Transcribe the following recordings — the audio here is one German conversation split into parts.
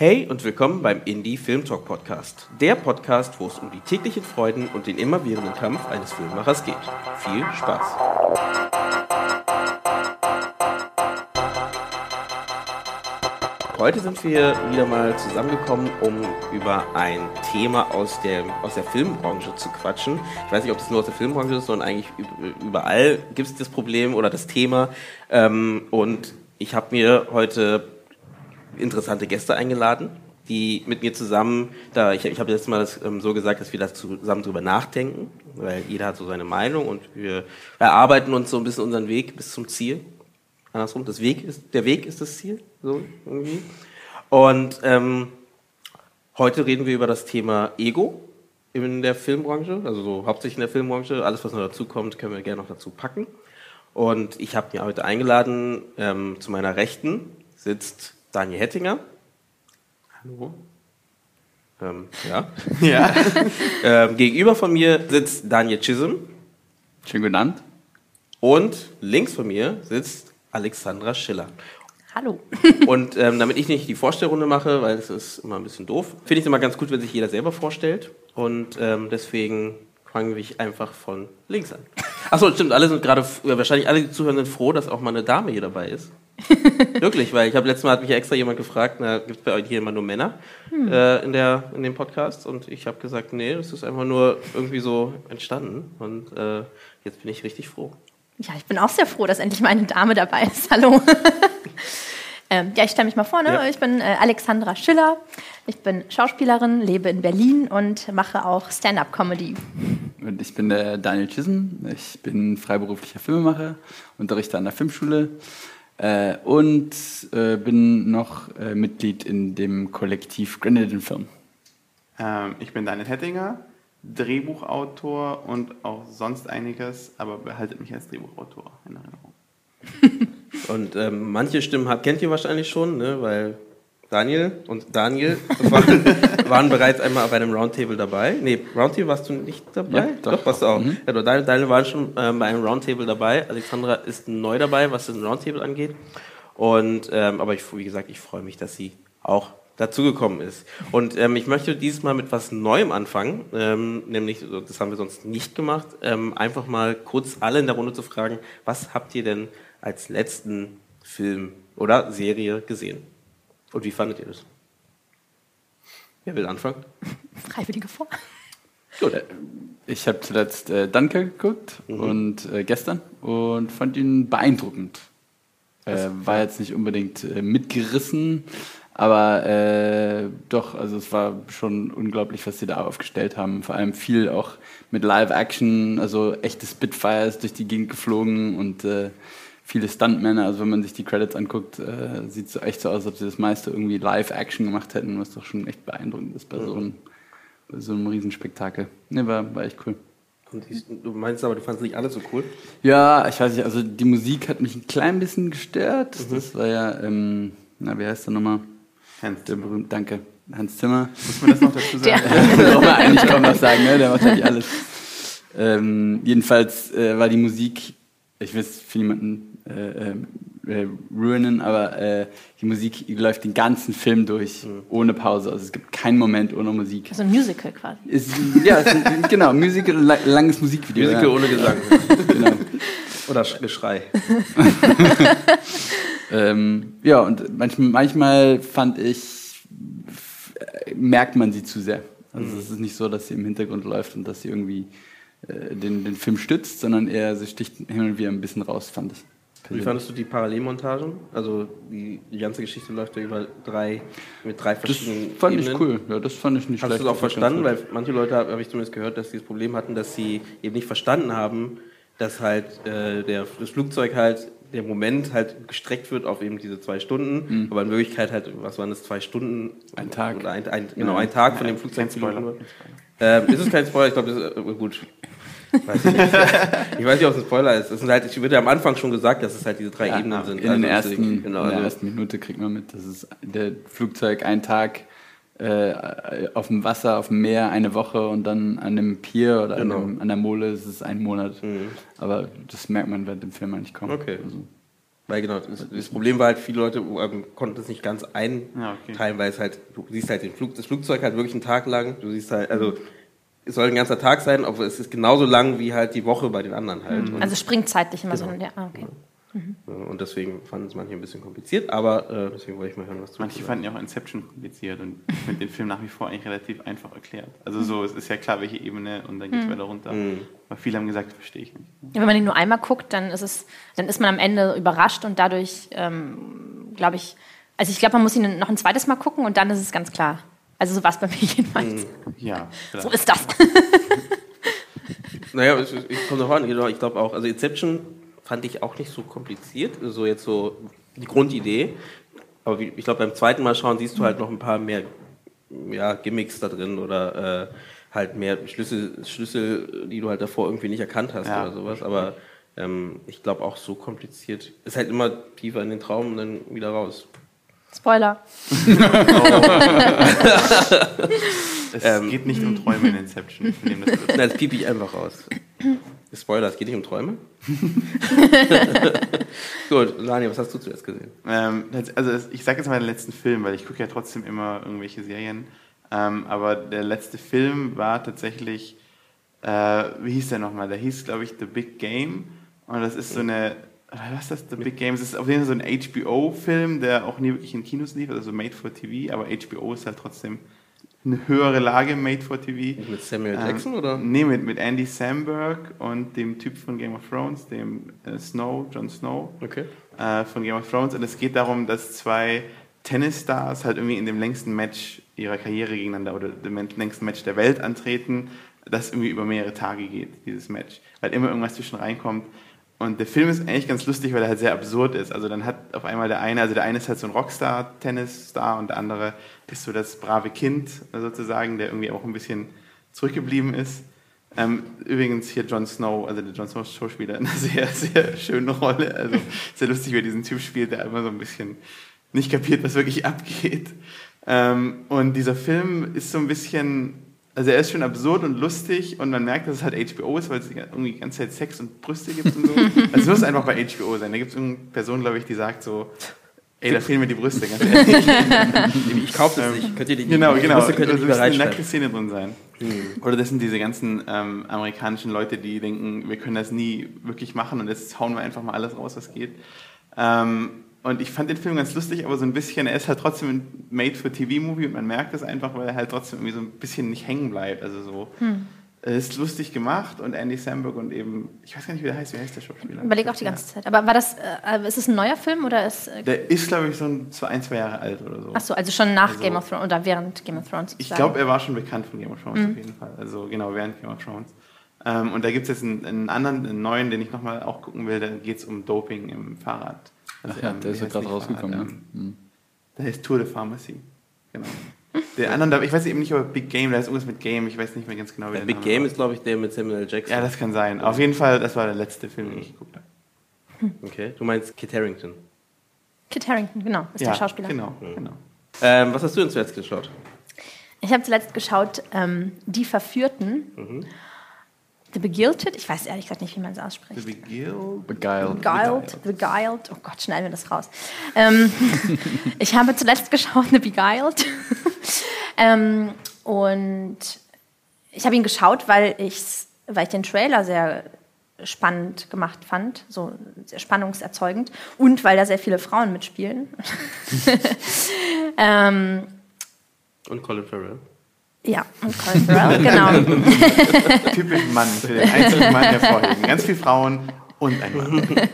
Hey und willkommen beim Indie Film Talk Podcast. Der Podcast, wo es um die täglichen Freuden und den immerwährenden Kampf eines Filmemachers geht. Viel Spaß! Heute sind wir wieder mal zusammengekommen, um über ein Thema aus der, aus der Filmbranche zu quatschen. Ich weiß nicht, ob es nur aus der Filmbranche ist, sondern eigentlich überall gibt es das Problem oder das Thema. Ähm, und ich habe mir heute interessante Gäste eingeladen, die mit mir zusammen, da ich, ich habe letztes Mal das, ähm, so gesagt, dass wir da zusammen drüber nachdenken, weil jeder hat so seine Meinung und wir erarbeiten uns so ein bisschen unseren Weg bis zum Ziel andersrum, das Weg ist, der Weg ist das Ziel, so irgendwie. Und ähm, heute reden wir über das Thema Ego in der Filmbranche, also so hauptsächlich in der Filmbranche. Alles, was noch dazu kommt, können wir gerne noch dazu packen. Und ich habe mir heute eingeladen, ähm, zu meiner Rechten sitzt Daniel Hettinger. Hallo. Ähm, ja. ja. ähm, gegenüber von mir sitzt Daniel Chisholm. Schönen guten Abend. Und links von mir sitzt Alexandra Schiller. Hallo. Und ähm, damit ich nicht die Vorstellrunde mache, weil es ist immer ein bisschen doof, finde ich es immer ganz gut, wenn sich jeder selber vorstellt. Und ähm, deswegen fangen wir einfach von links an. Achso, stimmt, alle sind gerade, wahrscheinlich alle, die zuhören, sind froh, dass auch mal eine Dame hier dabei ist. Wirklich, weil ich habe letztes Mal hat mich ja extra jemand gefragt, na, gibt es bei euch hier immer nur Männer hm. äh, in, der, in dem Podcast? Und ich habe gesagt, nee, das ist einfach nur irgendwie so entstanden. Und äh, jetzt bin ich richtig froh. Ja, ich bin auch sehr froh, dass endlich mal eine Dame dabei ist. Hallo. ähm, ja, ich stelle mich mal vor. Ne? Ja. Ich bin äh, Alexandra Schiller. Ich bin Schauspielerin, lebe in Berlin und mache auch Stand-up-Comedy. Und ich bin der Daniel Chissen. Ich bin freiberuflicher Filmemacher, unterrichte an der Filmschule äh, und äh, bin noch äh, Mitglied in dem Kollektiv Grenadine Film. Ähm, ich bin Daniel Hettinger Drehbuchautor und auch sonst einiges, aber behaltet mich als Drehbuchautor in Erinnerung. und ähm, manche Stimmen habt, kennt ihr wahrscheinlich schon, ne? weil Daniel und Daniel waren, waren, bereits einmal bei einem Roundtable dabei. Nee, Roundtable warst du nicht dabei? Ja, doch, doch warst du auch. Mhm. Ja, Daniel, Daniel war schon ähm, bei einem Roundtable dabei. Alexandra ist neu dabei, was das Roundtable angeht. Und, ähm, aber ich, wie gesagt, ich freue mich, dass sie auch dazugekommen ist. Und ähm, ich möchte diesmal mit was Neuem anfangen, ähm, nämlich, das haben wir sonst nicht gemacht, ähm, einfach mal kurz alle in der Runde zu fragen, was habt ihr denn als letzten Film oder Serie gesehen? Und wie fandet ihr das? Wer will anfangen? Freiwillige vor. Gut. Äh, ich habe zuletzt äh, Dunker geguckt mhm. und äh, gestern und fand ihn beeindruckend. Äh, war jetzt nicht unbedingt äh, mitgerissen, aber äh, doch, also es war schon unglaublich, was sie da aufgestellt haben. Vor allem viel auch mit Live-Action, also echte Spitfires durch die Gegend geflogen und äh, viele Stuntmänner. Also wenn man sich die Credits anguckt, äh, sieht es so echt so aus, als ob sie das meiste irgendwie Live-Action gemacht hätten, was doch schon echt beeindruckend ist bei so einem, bei so einem Riesenspektakel. Ne, war, war echt cool. Und du meinst aber, du fandest nicht alle so cool? Ja, ich weiß nicht, also die Musik hat mich ein klein bisschen gestört. Mhm. Das war ja, ähm, na, wie heißt der nochmal? Hans der berühmte, danke, Hans Zimmer. Muss man das noch dazu sagen? Der braucht man eigentlich kaum was sagen, ne? der macht ja nicht alles. Ähm, jedenfalls äh, war die Musik, ich will es für niemanden äh, äh, ruinen, aber äh, die Musik läuft den ganzen Film durch, mhm. ohne Pause. Also es gibt keinen Moment ohne Musik. Also ein Musical quasi. Ist, ja, ist ein, genau, Musical, langes Musikvideo. Musical ja. ohne Gesang. genau. Oder Geschrei. ähm, ja, und manchmal, manchmal fand ich, merkt man sie zu sehr. Also mhm. es ist nicht so, dass sie im Hintergrund läuft und dass sie irgendwie äh, den, den Film stützt, sondern eher sie sticht hin und wieder ein bisschen raus, fand ich. Wie fandest du die Parallelmontagen? Also die, die ganze Geschichte läuft ja über drei, mit drei verschiedenen Das fand Ebenen. ich cool, ja, das fand ich nicht Hast schlecht. Hast du das auch verstanden? Weil manche Leute, habe ich zumindest gehört, dass sie das Problem hatten, dass sie eben nicht verstanden haben, dass halt äh, der, das Flugzeug halt der Moment halt gestreckt wird auf eben diese zwei Stunden, mhm. aber in Wirklichkeit halt, was waren das, zwei Stunden? Ein Tag. Oder ein, ein, genau, ein Tag von dem Flugzeug. Ähm, ist es kein Spoiler? Ich glaube, das ist äh, gut. Weiß ich, ich, weiß nicht, ob es ein Spoiler ist. Es sind halt, ich würde ja am Anfang schon gesagt, dass es halt diese drei ja, Ebenen sind. In, also den ersten, genau, in der also ersten Minute kriegt man mit, dass es der Flugzeug ein Tag äh, auf dem Wasser, auf dem Meer eine Woche und dann an dem Pier oder genau. an, dem, an, der Mole ist es ein Monat. Mhm. Aber das merkt man während dem Film eigentlich kaum. Okay. Also. Weil genau, das, das Problem war halt, viele Leute ähm, konnten es nicht ganz einteilen, Ja, okay. weil es halt, du siehst halt den Flug, das Flugzeug halt wirklich einen Tag lang, du siehst halt, also es soll ein ganzer Tag sein, aber es ist genauso lang wie halt die Woche bei den anderen halt. Und, Also springt zeitlich immer Genau. so. Ja, ah, okay. äh, und deswegen fanden es manche ein bisschen kompliziert, aber äh, deswegen wollte ich mal hören, was du Manche fanden ja auch Inception kompliziert und ich finde den Film nach wie vor eigentlich relativ einfach erklärt. Also so, es ist ja klar, welche Ebene und dann geht es weiter runter. Aber viele haben gesagt, verstehe ich nicht. Ja, wenn man ihn nur einmal guckt, dann ist es, dann ist man am Ende überrascht und dadurch, ähm, glaube ich, also ich glaube, man muss ihn noch ein zweites Mal gucken und dann ist es ganz klar. Also so war es bei mir jedenfalls. Ja, So vielleicht. ist das. Naja, es, es kommt noch an, genau, ich glaube auch, also Inception fand ich auch nicht so kompliziert, so jetzt so die Grundidee. Aber ich glaube, beim zweiten Mal schauen siehst du halt noch ein paar mehr ja, Gimmicks da drin oder äh, halt mehr Schlüssel, Schlüssel, die du halt davor irgendwie nicht erkannt hast Ja. oder sowas. Aber ähm, ich glaube auch so kompliziert. Ist halt immer tiefer in den Traum und dann wieder raus. Spoiler. Es Ähm. geht nicht um Träume in Inception. Ich nehme das Nein, das piep ich einfach raus. Spoiler, es geht nicht um Träume. Gut, Lani, was hast du zuerst gesehen? Ähm, also ich sage jetzt mal den letzten Film, weil ich gucke ja trotzdem immer irgendwelche Serien. Ähm, aber der letzte Film war tatsächlich, äh, wie hieß der nochmal? Der hieß, glaube ich, The Big Game. Und das ist so eine, was ist das, The Big Game? Es ist auf jeden Fall so ein HBO-Film, der auch nie wirklich in Kinos lief, also Made for TV. Aber HBO ist halt trotzdem eine höhere Lage Made for TV. Mit Samuel Ähm, Jackson oder? Nee, mit, mit Andy Samberg und dem Typ von Game of Thrones, dem äh, Snow, Jon Snow Okay. äh, von Game of Thrones. Und es geht darum, dass zwei Tennisstars halt irgendwie in dem längsten Match ihrer Karriere gegeneinander oder dem längsten Match der Welt antreten, das irgendwie über mehrere Tage geht, dieses Match. Weil immer irgendwas zwischen reinkommt. Und der Film ist eigentlich ganz lustig, weil er halt sehr absurd ist. Also dann hat auf einmal der eine, also der eine ist halt so ein Rockstar-Tennisstar und der andere ist so das brave Kind sozusagen, der irgendwie auch ein bisschen zurückgeblieben ist. Ähm, übrigens hier Jon Snow, also der Jon Snow Schauspieler, in einer sehr, sehr schöne Rolle. Also sehr lustig, wie er diesen Typ spielt, der immer so ein bisschen nicht kapiert, was wirklich abgeht. Ähm, und dieser Film ist so ein bisschen, also er ist schon absurd und lustig und man merkt, dass es halt HBO ist, weil es irgendwie die ganze Zeit Sex und Brüste gibt und so. Also es muss einfach bei HBO sein. Da gibt es irgendeine Person, glaube ich, die sagt so, ey, da fehlen mir die Brüste, ganz ehrlich. Ich kaufe das nicht. Könnt ihr die, Genau, genau. Brüste könnt ihr Da nicht reinschneiden. nackte Szene drin sein. Oder das sind diese ganzen ähm, amerikanischen Leute, die denken, wir können das nie wirklich machen und jetzt hauen wir einfach mal alles raus, was geht. Ähm, und ich fand den Film ganz lustig, aber so ein bisschen, er ist halt trotzdem ein Made-for-TV-Movie und man merkt es einfach, weil er halt trotzdem irgendwie so ein bisschen nicht hängen bleibt. Also so, er ist lustig gemacht und Andy Samberg und eben, ich weiß gar nicht, wie der heißt, wie heißt der Schauspieler? Überleg auch die ganze Zeit. Aber war das, äh, ist es ein neuer Film oder ist. Äh, Der ist, glaube ich, so ein, so ein, zwei Jahre alt oder so. ach so, also schon nach Also- Game of Thrones oder während Game of Thrones. Ich glaube, er war schon bekannt von Game of Thrones auf jeden Fall. Also genau, während Game of Thrones. Ähm, und da gibt es jetzt einen, einen anderen, einen neuen, den ich nochmal auch gucken will. Da geht es um Doping im Fahrrad. Also, Ach ja, der ist ja gerade rausgekommen. Fahrrad? Ne? Hm. Der heißt Tour de Pharmacy. Genau. Der anderen, da- ich weiß eben nicht, ob Big Game, da ist irgendwas mit Game, ich weiß nicht mehr ganz genau, wie Der der Big Name Game war. ist, glaube ich, der mit Samuel Jackson. Ja, das kann sein. Auf jeden Fall, das war der letzte Film, den ich geguckt habe. Okay, du meinst Kit Harington. Kit Harington, genau, ist ja, der Schauspieler. Genau, genau. Ähm, was hast du denn zuletzt geschaut? Ich habe zuletzt geschaut, ähm, Die Verführten. The Begilted, ich weiß ehrlich gesagt nicht, wie man es The ausspricht. Beguiled. Beguiled. Beguiled, Beguiled, oh Gott, schneiden wir das raus. Ähm, ich habe zuletzt geschaut, The Beguiled. ähm, und ich habe ihn geschaut, weil, ich's, weil ich den Trailer sehr spannend gemacht fand, so sehr spannungserzeugend und weil da sehr viele Frauen mitspielen. ähm, Und Colin Farrell. Ja, und Colin Farrell, genau. Typisch Mann, für den einzigen Mann hervorheben. Ganz viele Frauen und ein Mann.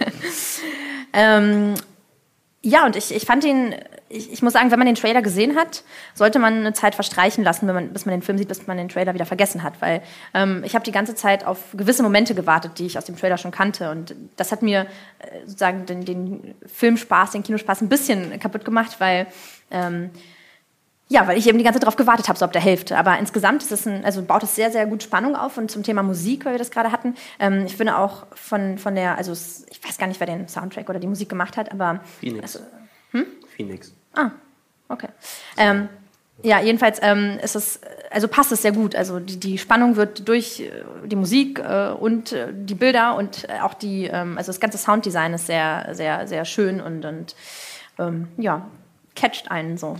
Ähm, ja, und ich, ich fand ihn, ich, ich muss sagen, wenn man den Trailer gesehen hat, sollte man eine Zeit verstreichen lassen, man, bis man den Film sieht, bis man den Trailer wieder vergessen hat. Weil ähm, ich habe die ganze Zeit auf gewisse Momente gewartet, die ich aus dem Trailer schon kannte. Und das hat mir äh, sozusagen den, den Filmspaß, den Kinospaß ein bisschen kaputt gemacht, weil ähm, ja, weil ich eben die ganze Zeit darauf gewartet habe, so ab der Hälfte. Aber insgesamt ist es ein, also baut es sehr, sehr gut Spannung auf. Und zum Thema Musik, weil wir das gerade hatten, ähm, ich finde auch von, von der, also es, ich weiß gar nicht, wer den Soundtrack oder die Musik gemacht hat, aber Phoenix. also, Phoenix. Ah, okay. Ähm, ja, jedenfalls ähm, ist es, also passt es sehr gut. Also die, die Spannung wird durch äh, die Musik äh, und äh, die Bilder und äh, auch die, ähm, also das ganze Sounddesign ist sehr, sehr, sehr schön und, und ähm, ja, catcht einen so.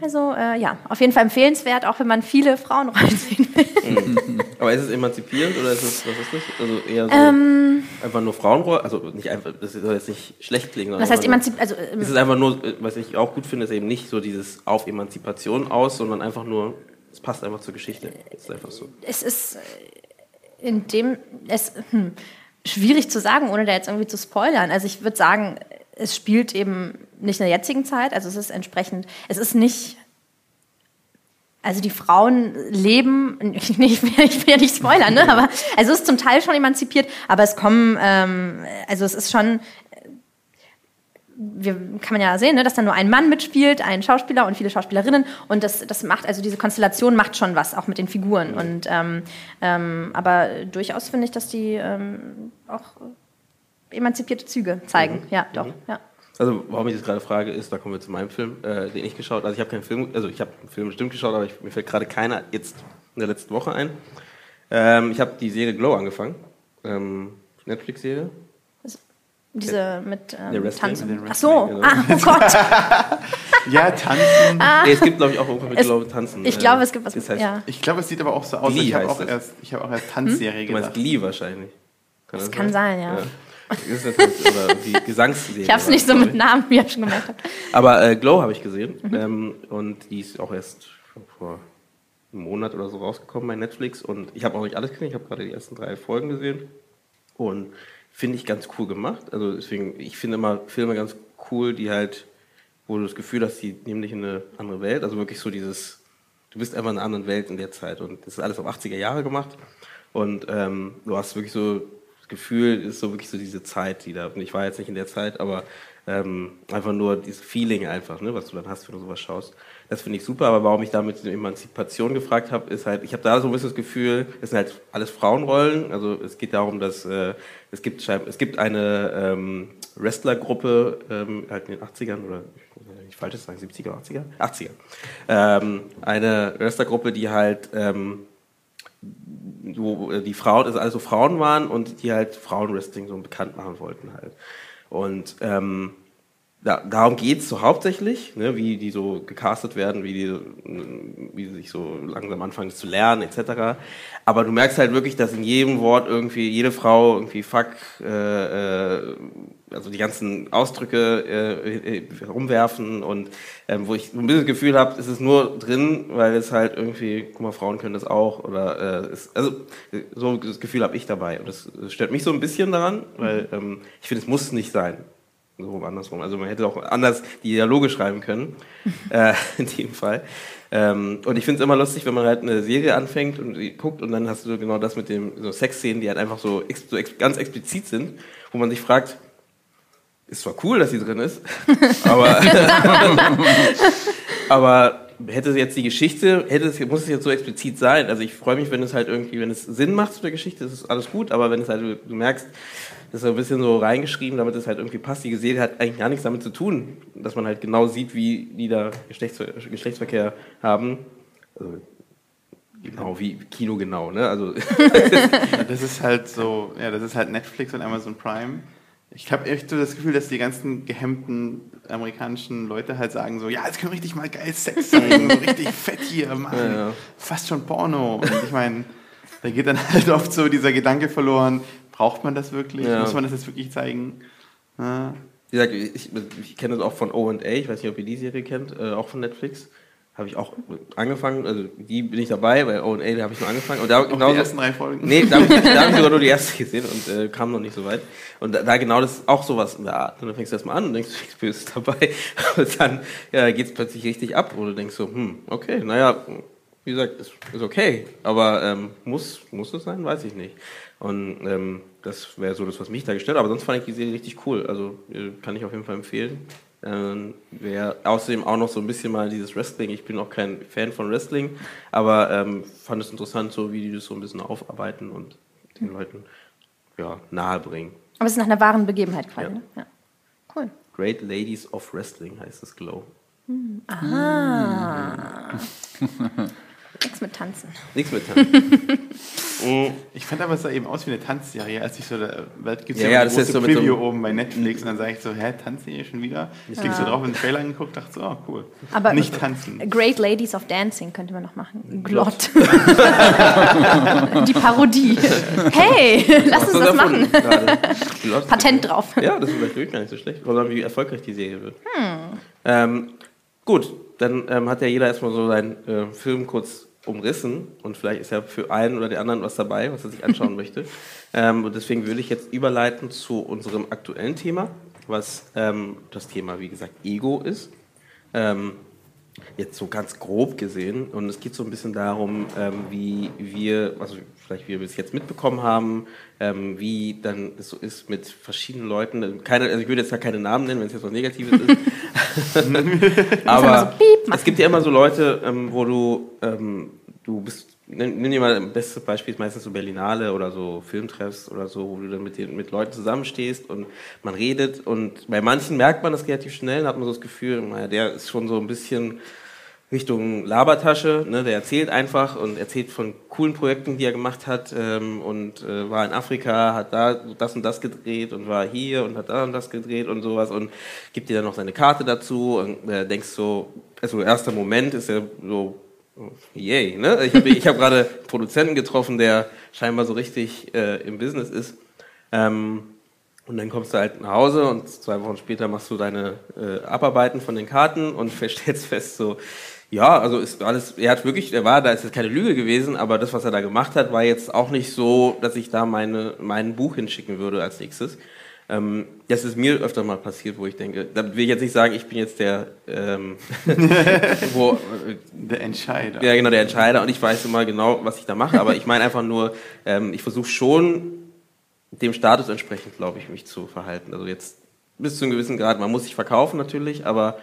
Also äh, ja, auf jeden Fall empfehlenswert, auch wenn man viele Frauenrollen sehen will. Aber ist es emanzipierend oder ist es, was ist das? Also eher so Ähm. einfach nur Frauenrolle? Also nicht einfach, das soll jetzt nicht schlecht klingen. Das heißt, sondern emanzip also, ähm, Es ist einfach nur, äh, was ich auch gut finde, ist eben nicht so dieses auf Emanzipation aus, sondern einfach nur, es passt einfach zur Geschichte. Es ist einfach so. es ist äh, in dem, es hm, schwierig zu sagen, ohne da jetzt irgendwie zu spoilern. Also ich würde sagen, es spielt eben nicht in der jetzigen Zeit, also es ist entsprechend, es ist nicht, also die Frauen leben, ich, will, ich will ja nicht spoilern, ne? aber also es ist zum Teil schon emanzipiert, aber es kommen, ähm, also es ist schon, wir, kann man ja sehen, ne, dass da nur ein Mann mitspielt, ein Schauspieler und viele Schauspielerinnen. Und das, das macht, also diese Konstellation macht schon was, auch mit den Figuren. Und, ähm, ähm, aber durchaus finde ich, dass die ähm, auch emanzipierte Züge zeigen. Ja, doch. Ja. Also, warum ich das gerade frage, ist, da kommen wir zu meinem Film, äh, den ich geschaut Also, ich habe keinen Film, also ich habe einen Film bestimmt geschaut, aber ich, mir fällt gerade keiner jetzt in der letzten Woche ein. Ähm, ich habe die Serie Glow angefangen. Ähm, Netflix-Serie. Diese mit ähm, Tanzen. Ach so, Wrestling, ah, oh Gott. Ja, tanzen. Nee, es gibt, glaube ich, auch irgendwas mit Es- Glow tanzen. Ich Äh, glaube, es gibt was. Das heißt, ja. Ich glaube, es sieht aber auch so aus. Glee ich habe auch, das. erst, ich hab auch erst Tanzserie Du meinst gedacht. Glee wahrscheinlich. Kann Das kann sein, ja. Das ist eine Tanz- oder die Gesangsserie. Ich habe es nicht so mit Namen, wie ihr schon gemerkt habt. Aber äh, Glow habe ich gesehen Mhm. ähm, und die ist auch erst vor einem Monat oder so rausgekommen bei Netflix und ich habe auch nicht alles gesehen, ich habe gerade die ersten drei Folgen gesehen und finde ich ganz cool gemacht. Also deswegen, ich finde immer Filme ganz cool, die halt, wo du das Gefühl hast, die nehmen dich in eine andere Welt, also wirklich so dieses, du bist einfach in einer anderen Welt in der Zeit und das ist alles auf 80er Jahre gemacht und ähm, du hast wirklich so Gefühl, ist so wirklich so diese Zeit, die da, und ich war jetzt nicht in der Zeit, aber ähm, einfach nur dieses Feeling einfach, ne, was du dann hast, wenn du sowas schaust. Das finde ich super, aber warum ich da mit der Emanzipation gefragt habe, ist halt, ich habe da so ein bisschen das Gefühl, es sind halt alles Frauenrollen, also es geht darum, dass äh, es gibt es gibt eine ähm, Wrestlergruppe ähm, halt in den 80ern oder ich falsches sagen, 70er, 80er? 80er. Ähm, eine Wrestlergruppe, die halt ähm, wo äh, die Frauen, also alles so Frauen waren und die halt Frauenwrestling so bekannt machen wollten halt. Und ähm, da, darum geht's so hauptsächlich, ne, wie die so gecastet werden, wie die, wie sie sich so langsam anfangen zu lernen, etc. Aber du merkst halt wirklich, dass in jedem Wort irgendwie jede Frau irgendwie fuck, äh, äh, also die ganzen Ausdrücke äh, äh, rumwerfen und ähm, wo ich so ein bisschen das Gefühl habe, es ist nur drin, weil es halt irgendwie, guck mal, Frauen können das auch oder äh, es, also so das Gefühl habe ich dabei und das, das stört mich so ein bisschen daran, weil ähm, ich finde, es muss nicht sein. So andersrum. Also man hätte auch anders die Dialoge schreiben können, äh, in dem Fall. Ähm, und ich finde es immer lustig, wenn man halt eine Serie anfängt und die guckt und dann hast du genau das mit dem so Sexszenen, die halt einfach so, ex, so ex, ganz explizit sind, wo man sich fragt, ist zwar cool, dass sie drin ist, aber, aber hätte jetzt die Geschichte, hätte es, muss es jetzt so explizit sein. Also ich freue mich, wenn es halt irgendwie, wenn es Sinn macht zu der Geschichte, ist es alles gut, aber wenn es halt, du merkst, das ist so ein bisschen so reingeschrieben, damit es halt irgendwie passt. Die Serie hat eigentlich gar nichts damit zu tun, dass man halt genau sieht, wie die da Geschlechtsver Geschlechtsverkehr haben. Also, genau wie Kino genau, ne? Also das ist halt so, ja, das ist halt Netflix und Amazon Prime. Ich habe echt so das Gefühl, dass die ganzen gehemmten amerikanischen Leute halt sagen so, ja, jetzt können wir richtig mal geil Sex zeigen, so richtig fett hier, Mann. Ja, ja. fast schon Porno. Und ich meine, da geht dann halt oft so dieser Gedanke verloren, braucht man das wirklich? Ja. Muss man das jetzt wirklich zeigen? Ja. Wie gesagt, ich, ich kenne das auch von O&A, ich weiß nicht, ob ihr die Serie kennt, äh, auch von Netflix. Habe ich auch angefangen, also die bin ich dabei, bei O&A habe ich nur angefangen. Und da Auch genauso- die ersten drei Folgen? Nee, da habe ich, da hab ich sogar nur die erste gesehen und äh, kam noch nicht so weit. Und da, da genau das ist auch sowas in der Art. Und dann fängst du erstmal an und denkst, Shakespeare ist dabei. Und dann ja, geht es plötzlich richtig ab, wo du denkst so, hm, okay, naja, wie gesagt, ist, ist okay. Aber ähm, muss, muss es sein? Weiß ich nicht. Und ähm, das wäre so das, was mich da gestellt hat. Aber sonst fand ich die Serie richtig cool. Also äh, kann ich auf jeden Fall empfehlen. Ähm, wer außerdem auch noch so ein bisschen mal dieses Wrestling, ich bin auch kein Fan von Wrestling, aber ähm, fand es interessant, so wie die das so ein bisschen aufarbeiten und den Leuten ja, nahebringen. Aber es ist nach einer wahren Begebenheit quasi. Ja. Ne? Ja. Cool. Great Ladies of Wrestling heißt es, Glow. Ah. Nichts mit Tanzen. Nichts mit Tanzen. Ich fand aber, es sah eben aus wie eine Tanzserie, als ich so, da gibt Ja, ja, ja, ja ist große so so Preview einem- oben bei Netflix und dann sage ich so, hä, Tanzserie schon wieder? Ich klicke so drauf in den Trailer angeguckt, dachte so, oh cool. Aber Nicht tanzen. Great Ladies of Dancing könnte man noch machen. Glott. Die Parodie. Hey, lass uns das machen. Patent drauf. Ja, das ist vielleicht gar nicht so schlecht. An, wie erfolgreich die Serie wird. Ähm, gut, dann ähm, hat ja jeder erstmal so seinen äh, Film kurz umrissen und vielleicht ist ja für einen oder den anderen was dabei, was er sich anschauen möchte. Ähm, und deswegen würde ich jetzt überleiten zu unserem aktuellen Thema, was ähm, das Thema, wie gesagt, Ego ist. Ähm, jetzt so ganz grob gesehen. Und es geht so ein bisschen darum, ähm, wie wir, also vielleicht wie wir es jetzt mitbekommen haben, ähm, wie dann es so ist mit verschiedenen Leuten. Keine, also ich würde jetzt da keine Namen nennen, wenn es jetzt was Negatives ist. Aber es gibt ja immer so Leute, ähm, wo du, du bist, nimm, nimm dir mal das beste Beispiel, ist meistens so Berlinale oder so Filmtreffs oder so, wo du dann mit, den, mit Leuten zusammenstehst und man redet und bei manchen merkt man das relativ schnell, hat man so das Gefühl, naja, der ist schon so ein bisschen Richtung Labertasche, ne, der erzählt einfach und erzählt von coolen Projekten, die er gemacht hat ähm, und äh, war in Afrika, hat da das und das gedreht und war hier und hat da und das gedreht und sowas und gibt dir dann noch seine Karte dazu und äh, denkst so, also erster Moment ist ja so, yay, ne? Ich habe hab gerade einen Produzenten getroffen, der scheinbar so richtig äh, im Business ist. Ähm, und dann kommst du halt nach Hause und zwei Wochen später machst du deine äh, Abarbeiten von den Karten und stellst fest so, ja, also ist alles, er hat wirklich, er war, da ist jetzt keine Lüge gewesen, aber das, was er da gemacht hat, war jetzt auch nicht so, dass ich da meine, mein Buch hinschicken würde als nächstes. Ähm, das ist mir öfter mal passiert, wo ich denke, da will ich jetzt nicht sagen, ich bin jetzt der, ähm, wo, äh, Der Entscheider. ja, genau, der Entscheider und ich weiß immer genau, was ich da mache, aber ich meine einfach nur, ähm, ich versuche schon dem Status entsprechend, glaube ich, mich zu verhalten. Also jetzt bis zu einem gewissen Grad, man muss sich verkaufen natürlich, aber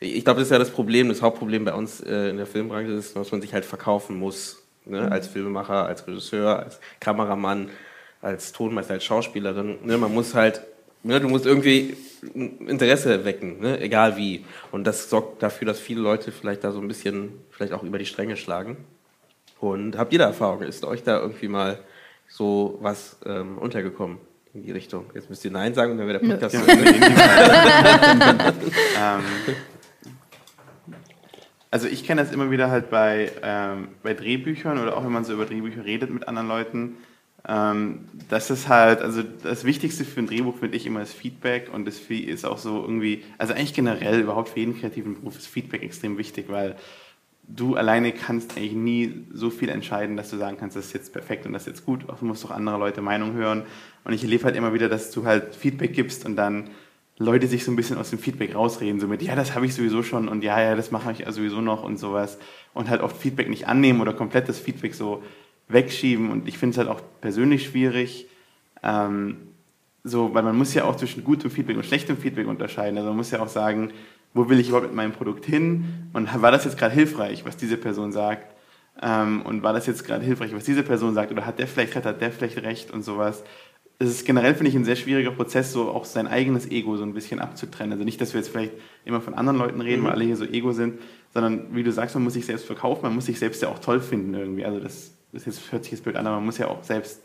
ich glaube, das ist ja das Problem, das Hauptproblem bei uns äh, in der Filmbranche ist, dass man sich halt verkaufen muss, ne? als Filmemacher, als Regisseur, als Kameramann, als Tonmeister, als Schauspielerin. Ne? Man muss halt, ne? du musst irgendwie Interesse wecken, ne? egal wie. Und das sorgt dafür, dass viele Leute vielleicht da so ein bisschen, vielleicht auch über die Stränge schlagen. Und habt ihr da Erfahrung? Ist euch da irgendwie mal so was ähm, untergekommen in die Richtung? Jetzt müsst ihr Nein sagen und dann wäre der. Podcast Ja, ähm, also ich kenne das immer wieder halt bei, ähm, bei Drehbüchern oder auch wenn man so über Drehbücher redet mit anderen Leuten. Ähm, das ist halt, also das Wichtigste für ein Drehbuch finde ich immer das Feedback und das ist auch so irgendwie, also eigentlich generell überhaupt für jeden kreativen Beruf ist Feedback extrem wichtig, weil du alleine kannst eigentlich nie so viel entscheiden, dass du sagen kannst, das ist jetzt perfekt und das ist jetzt gut. Auch du musst auch andere Leute Meinung hören. Und ich erlebe halt immer wieder, dass du halt Feedback gibst und dann Leute sich so ein bisschen aus dem Feedback rausreden, so mit, ja, das habe ich sowieso schon und ja, ja, das mache ich sowieso noch und sowas. Und halt oft Feedback nicht annehmen oder komplett das Feedback so wegschieben. Und ich finde es halt auch persönlich schwierig, ähm, so, weil man muss ja auch zwischen gutem Feedback und schlechtem Feedback unterscheiden. Also man muss ja auch sagen, wo will ich überhaupt mit meinem Produkt hin? Und war das jetzt gerade hilfreich, was diese Person sagt? Ähm, und war das jetzt gerade hilfreich, was diese Person sagt? Oder hat der vielleicht recht, hat der vielleicht recht und sowas? Es ist generell, finde ich, ein sehr schwieriger Prozess, so auch sein eigenes Ego so ein bisschen abzutrennen. Also nicht, dass wir jetzt vielleicht immer von anderen Leuten reden, weil alle hier so Ego sind, sondern wie du sagst, man muss sich selbst verkaufen, man muss sich selbst ja auch toll finden irgendwie. Also das, das jetzt, hört sich jetzt blöd an, aber man muss ja auch selbst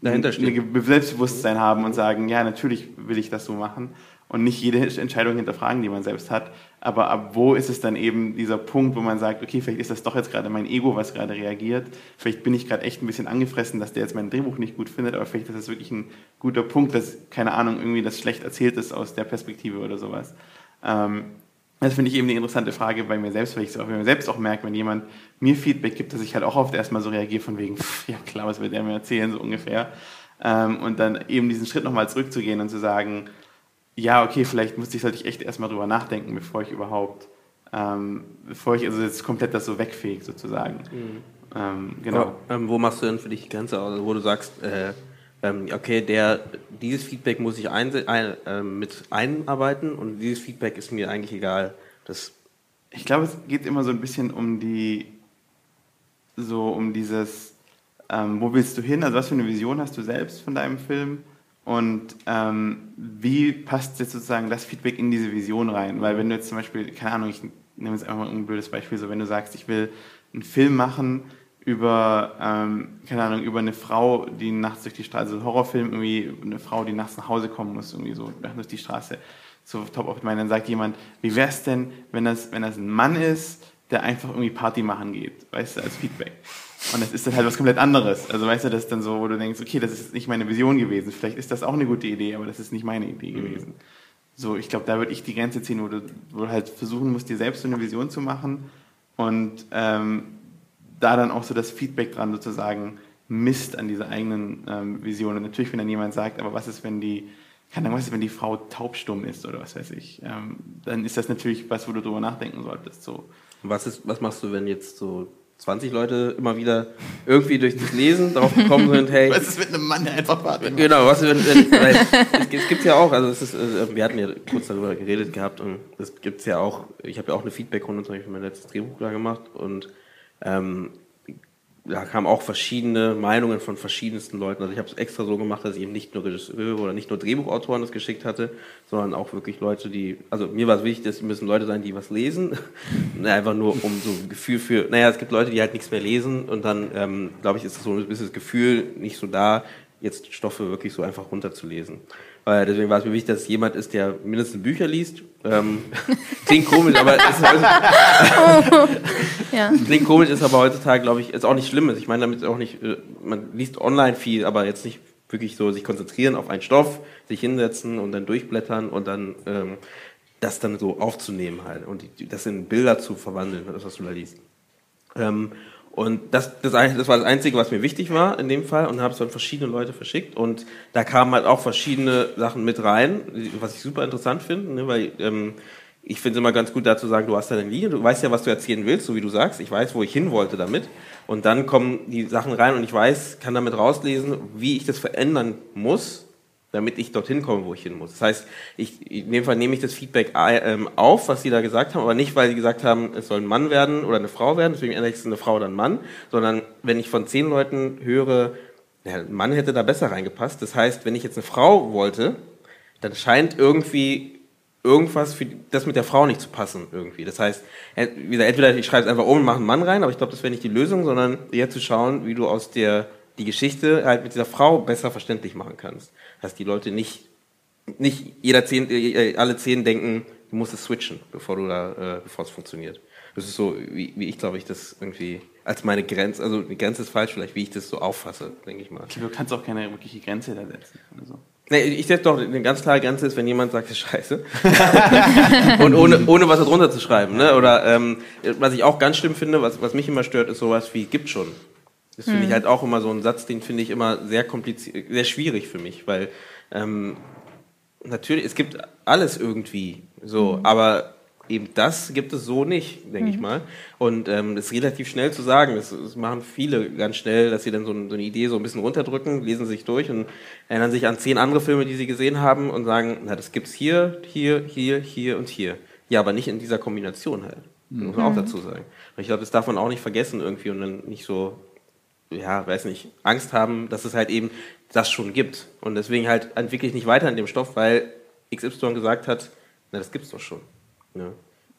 Dahinter stehen. ein Selbstbewusstsein haben und sagen, ja, natürlich will ich das so machen und nicht jede Entscheidung hinterfragen, die man selbst hat. Aber ab wo ist es dann eben dieser Punkt, wo man sagt, okay, vielleicht ist das doch jetzt gerade mein Ego, was gerade reagiert. Vielleicht bin ich gerade echt ein bisschen angefressen, dass der jetzt mein Drehbuch nicht gut findet, aber vielleicht ist das wirklich ein guter Punkt, dass, keine Ahnung, irgendwie das schlecht erzählt ist aus der Perspektive oder sowas. Ähm, das finde ich eben eine interessante Frage bei mir selbst, weil ich es auch mir selbst auch merke, wenn jemand mir Feedback gibt, dass ich halt auch oft erstmal so reagiere von wegen, pff, ja klar, was will der mir erzählen, so ungefähr. Ähm, und dann eben diesen Schritt nochmal zurückzugehen und zu sagen, ja, okay, vielleicht müsste ich, sollte ich echt erstmal drüber nachdenken, bevor ich überhaupt, ähm, bevor ich also jetzt komplett das so wegfege, sozusagen. Ähm, genau. Ja, ähm, wo machst du denn für dich die Grenze aus, also wo du sagst, äh, ähm, okay, der, dieses Feedback muss ich einse- ein, ähm, mit einarbeiten und dieses Feedback ist mir eigentlich egal. Das, Ich glaube, es geht immer so ein bisschen um die, so um dieses, ähm, wo willst du hin? Also was für eine Vision hast du selbst von deinem Film? Und ähm, wie passt jetzt sozusagen das Feedback in diese Vision rein? Weil wenn du jetzt zum Beispiel, keine Ahnung, ich nehme jetzt einfach mal ein blödes Beispiel, so wenn du sagst, ich will einen Film machen über, ähm, keine Ahnung, über eine Frau, die nachts durch die Straße, also ein Horrorfilm, irgendwie eine Frau, die nachts nach Hause kommen muss, irgendwie so durch die Straße, so top of mind, dann sagt jemand, wie wäre es denn, wenn das, wenn das ein Mann ist, der einfach irgendwie Party machen geht, weißt du, als Feedback. Und das ist dann halt was komplett anderes. Also weißt du, das ist dann so, wo du denkst, okay, das ist nicht meine Vision gewesen. Vielleicht ist das auch eine gute Idee, aber das ist nicht meine Idee mhm. gewesen. So, ich glaube, da würde ich die Grenze ziehen, wo du, wo du halt versuchen musst, dir selbst so eine Vision zu machen und ähm, da dann auch so das Feedback dran sozusagen misst an dieser eigenen ähm, Vision. Und natürlich, wenn dann jemand sagt, aber was ist, wenn die, keine Ahnung, was ist, wenn die Frau taubstumm ist oder was weiß ich, ähm, dann ist das natürlich was, wo du drüber nachdenken solltest. So. Was, ist, was machst du, wenn jetzt so 20 Leute immer wieder irgendwie durch das Lesen darauf gekommen sind, hey. Was ist mit einem Mann, der einfach macht? Genau, was wenn, wenn weil, es, gibt ja auch, also es ist, äh, wir hatten ja kurz darüber geredet gehabt und es gibt ja auch, ich habe ja auch eine Feedback-Runde zum Beispiel für mein letztes Drehbuch da gemacht und ähm, da kamen auch verschiedene Meinungen von verschiedensten Leuten. Also ich habe es extra so gemacht, dass ich eben nicht nur Regisseure oder nicht nur Drehbuchautoren das geschickt hatte, sondern auch wirklich Leute, die, also mir war es wichtig, dass müssen Leute sein, die was lesen. Einfach nur um so ein Gefühl für, naja, es gibt Leute, die halt nichts mehr lesen und dann, ähm, glaube ich, ist so ein bisschen das Gefühl nicht so da, jetzt Stoffe wirklich so einfach runterzulesen. Weil deswegen war es mir wichtig, dass es jemand ist, der mindestens Bücher liest. Ähm, klingt komisch, aber ist oh. ja. klingt komisch, ist aber heutzutage, glaube ich, ist auch nicht schlimm. Ich meine damit auch nicht, äh, man liest online viel, aber jetzt nicht wirklich so sich konzentrieren auf einen Stoff, sich hinsetzen und dann durchblättern und dann ähm, das dann so aufzunehmen halt und das in Bilder zu verwandeln, das was du da liest. Ähm, und das, das, das war das Einzige, was mir wichtig war in dem Fall und habe es dann verschiedene Leute verschickt. Und da kamen halt auch verschiedene Sachen mit rein, was ich super interessant finde, ne, weil ähm, ich finde es immer ganz gut da zu sagen, du hast da eine Linie, du weißt ja, was du erzählen willst, so wie du sagst, ich weiß, wo ich hin wollte damit. Und dann kommen die Sachen rein und ich weiß, kann damit rauslesen, wie ich das verändern muss, damit ich dorthin komme, wo ich hin muss. Das heißt, ich, in dem Fall nehme ich das Feedback ähm, auf, was sie da gesagt haben, aber nicht, weil sie gesagt haben, es soll ein Mann werden oder eine Frau werden, deswegen ändere ich es eine Frau oder ein Mann, sondern wenn ich von zehn Leuten höre, ja, ein Mann hätte da besser reingepasst. Das heißt, wenn ich jetzt eine Frau wollte, dann scheint irgendwie irgendwas für das mit der Frau nicht zu passen irgendwie. Das heißt, entweder ich schreibe es einfach um und mache einen Mann rein, aber ich glaube, das wäre nicht die Lösung, sondern eher zu schauen, wie du aus der die Geschichte halt mit dieser Frau besser verständlich machen kannst dass die Leute nicht, nicht jeder zehn, äh, alle zehn denken, du musst es switchen, bevor du da, äh, bevor es funktioniert. Das ist so, wie, wie ich glaube ich das irgendwie als meine Grenze, also die Grenze ist falsch, vielleicht wie ich das so auffasse, denke ich mal. Du kannst auch keine wirkliche Grenze da setzen. So. Nee, ich setze doch, eine ganz klare Grenze ist, wenn jemand sagt, das ist scheiße. und ohne, ohne was darunter zu schreiben. Ne? Oder ähm, was ich auch ganz schlimm finde, was, was mich immer stört, ist sowas wie gibt schon. Das finde ich mhm. halt auch immer so ein Satz, den finde ich immer sehr kompliziert, sehr schwierig für mich, weil ähm, natürlich, es gibt alles irgendwie so, mhm. aber eben das gibt es so nicht, denke mhm. ich mal. Und ähm, das ist relativ schnell zu sagen. Das, das machen viele ganz schnell, dass sie dann so, so, eine Idee so ein bisschen runterdrücken, lesen sich durch und erinnern sich an zehn andere Filme, die sie gesehen haben und sagen, na, das gibt's hier, hier, hier, hier und hier. Ja, aber nicht in dieser Kombination halt. Mhm. Muss man auch mhm. dazu sagen. Und ich glaube, das darf man auch nicht vergessen irgendwie und dann nicht so ja, weiß nicht, Angst haben, dass es halt eben das schon gibt. Und deswegen halt entwickle ich nicht weiter in dem Stoff, weil XY gesagt hat, na, das gibt's doch schon. Ja.